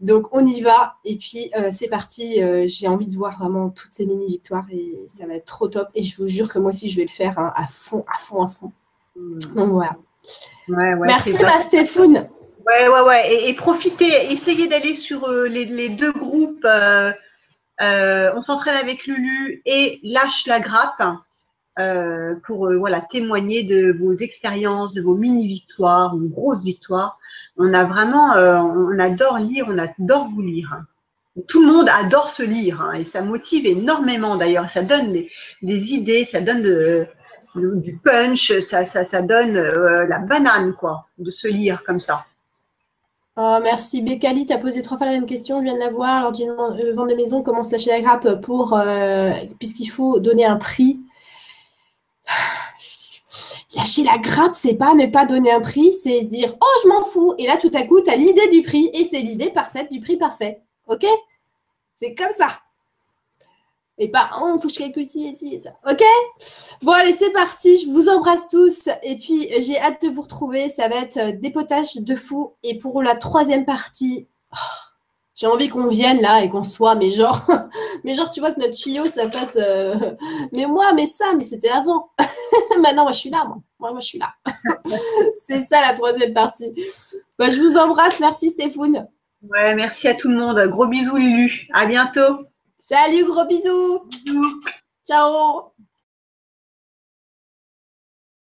Donc on y va, et puis euh, c'est parti. J'ai envie de voir vraiment toutes ces mini-victoires, et ça va être trop top, et je vous jure que moi aussi, je vais le faire hein, à fond, à fond, à fond. Mmh. Donc voilà. Merci ma Stéphane. Ouais, ouais, ouais. Et, profitez, essayez d'aller sur euh, les, deux groupes. Euh, euh, on s'entraîne avec Lulu et lâche la grappe pour voilà témoigner de vos expériences, de vos mini victoires ou grosses victoires. On a vraiment, on adore lire, on adore vous lire. Tout le monde adore se lire hein, et ça motive énormément d'ailleurs. Ça donne des, idées, ça donne du punch, ça, ça, ça donne la banane quoi, de se lire comme ça. Oh, merci. Bécali, tu posé trois fois la même question. Je viens de la voir. Lors d'une euh, vente de maison, comment se lâcher la grappe pour, euh, puisqu'il faut donner un prix? Lâcher la grappe, c'est pas ne pas donner un prix, c'est se dire Oh, je m'en fous. Et là, tout à coup, tu l'idée du prix et c'est l'idée parfaite du prix parfait. OK? C'est comme ça. Et pas, oh, faut que je calcule ci et ça. Ok? Bon, allez, c'est parti. Je vous embrasse tous. Et puis, j'ai hâte de vous retrouver. Ça va être euh, des potages de fou. Et pour la troisième partie, oh, j'ai envie qu'on vienne là et qu'on soit, mais genre, mais genre, tu vois que notre tuyau, ça fasse, euh, mais moi, mais ça, mais c'était avant. Maintenant, moi, je suis là, moi. Moi, moi je suis là. c'est ça la troisième partie. Bah, je vous embrasse. Merci, Stéphane. Ouais, merci à tout le monde. Gros bisous, Lulu. À bientôt. Salut, gros bisous. Ciao.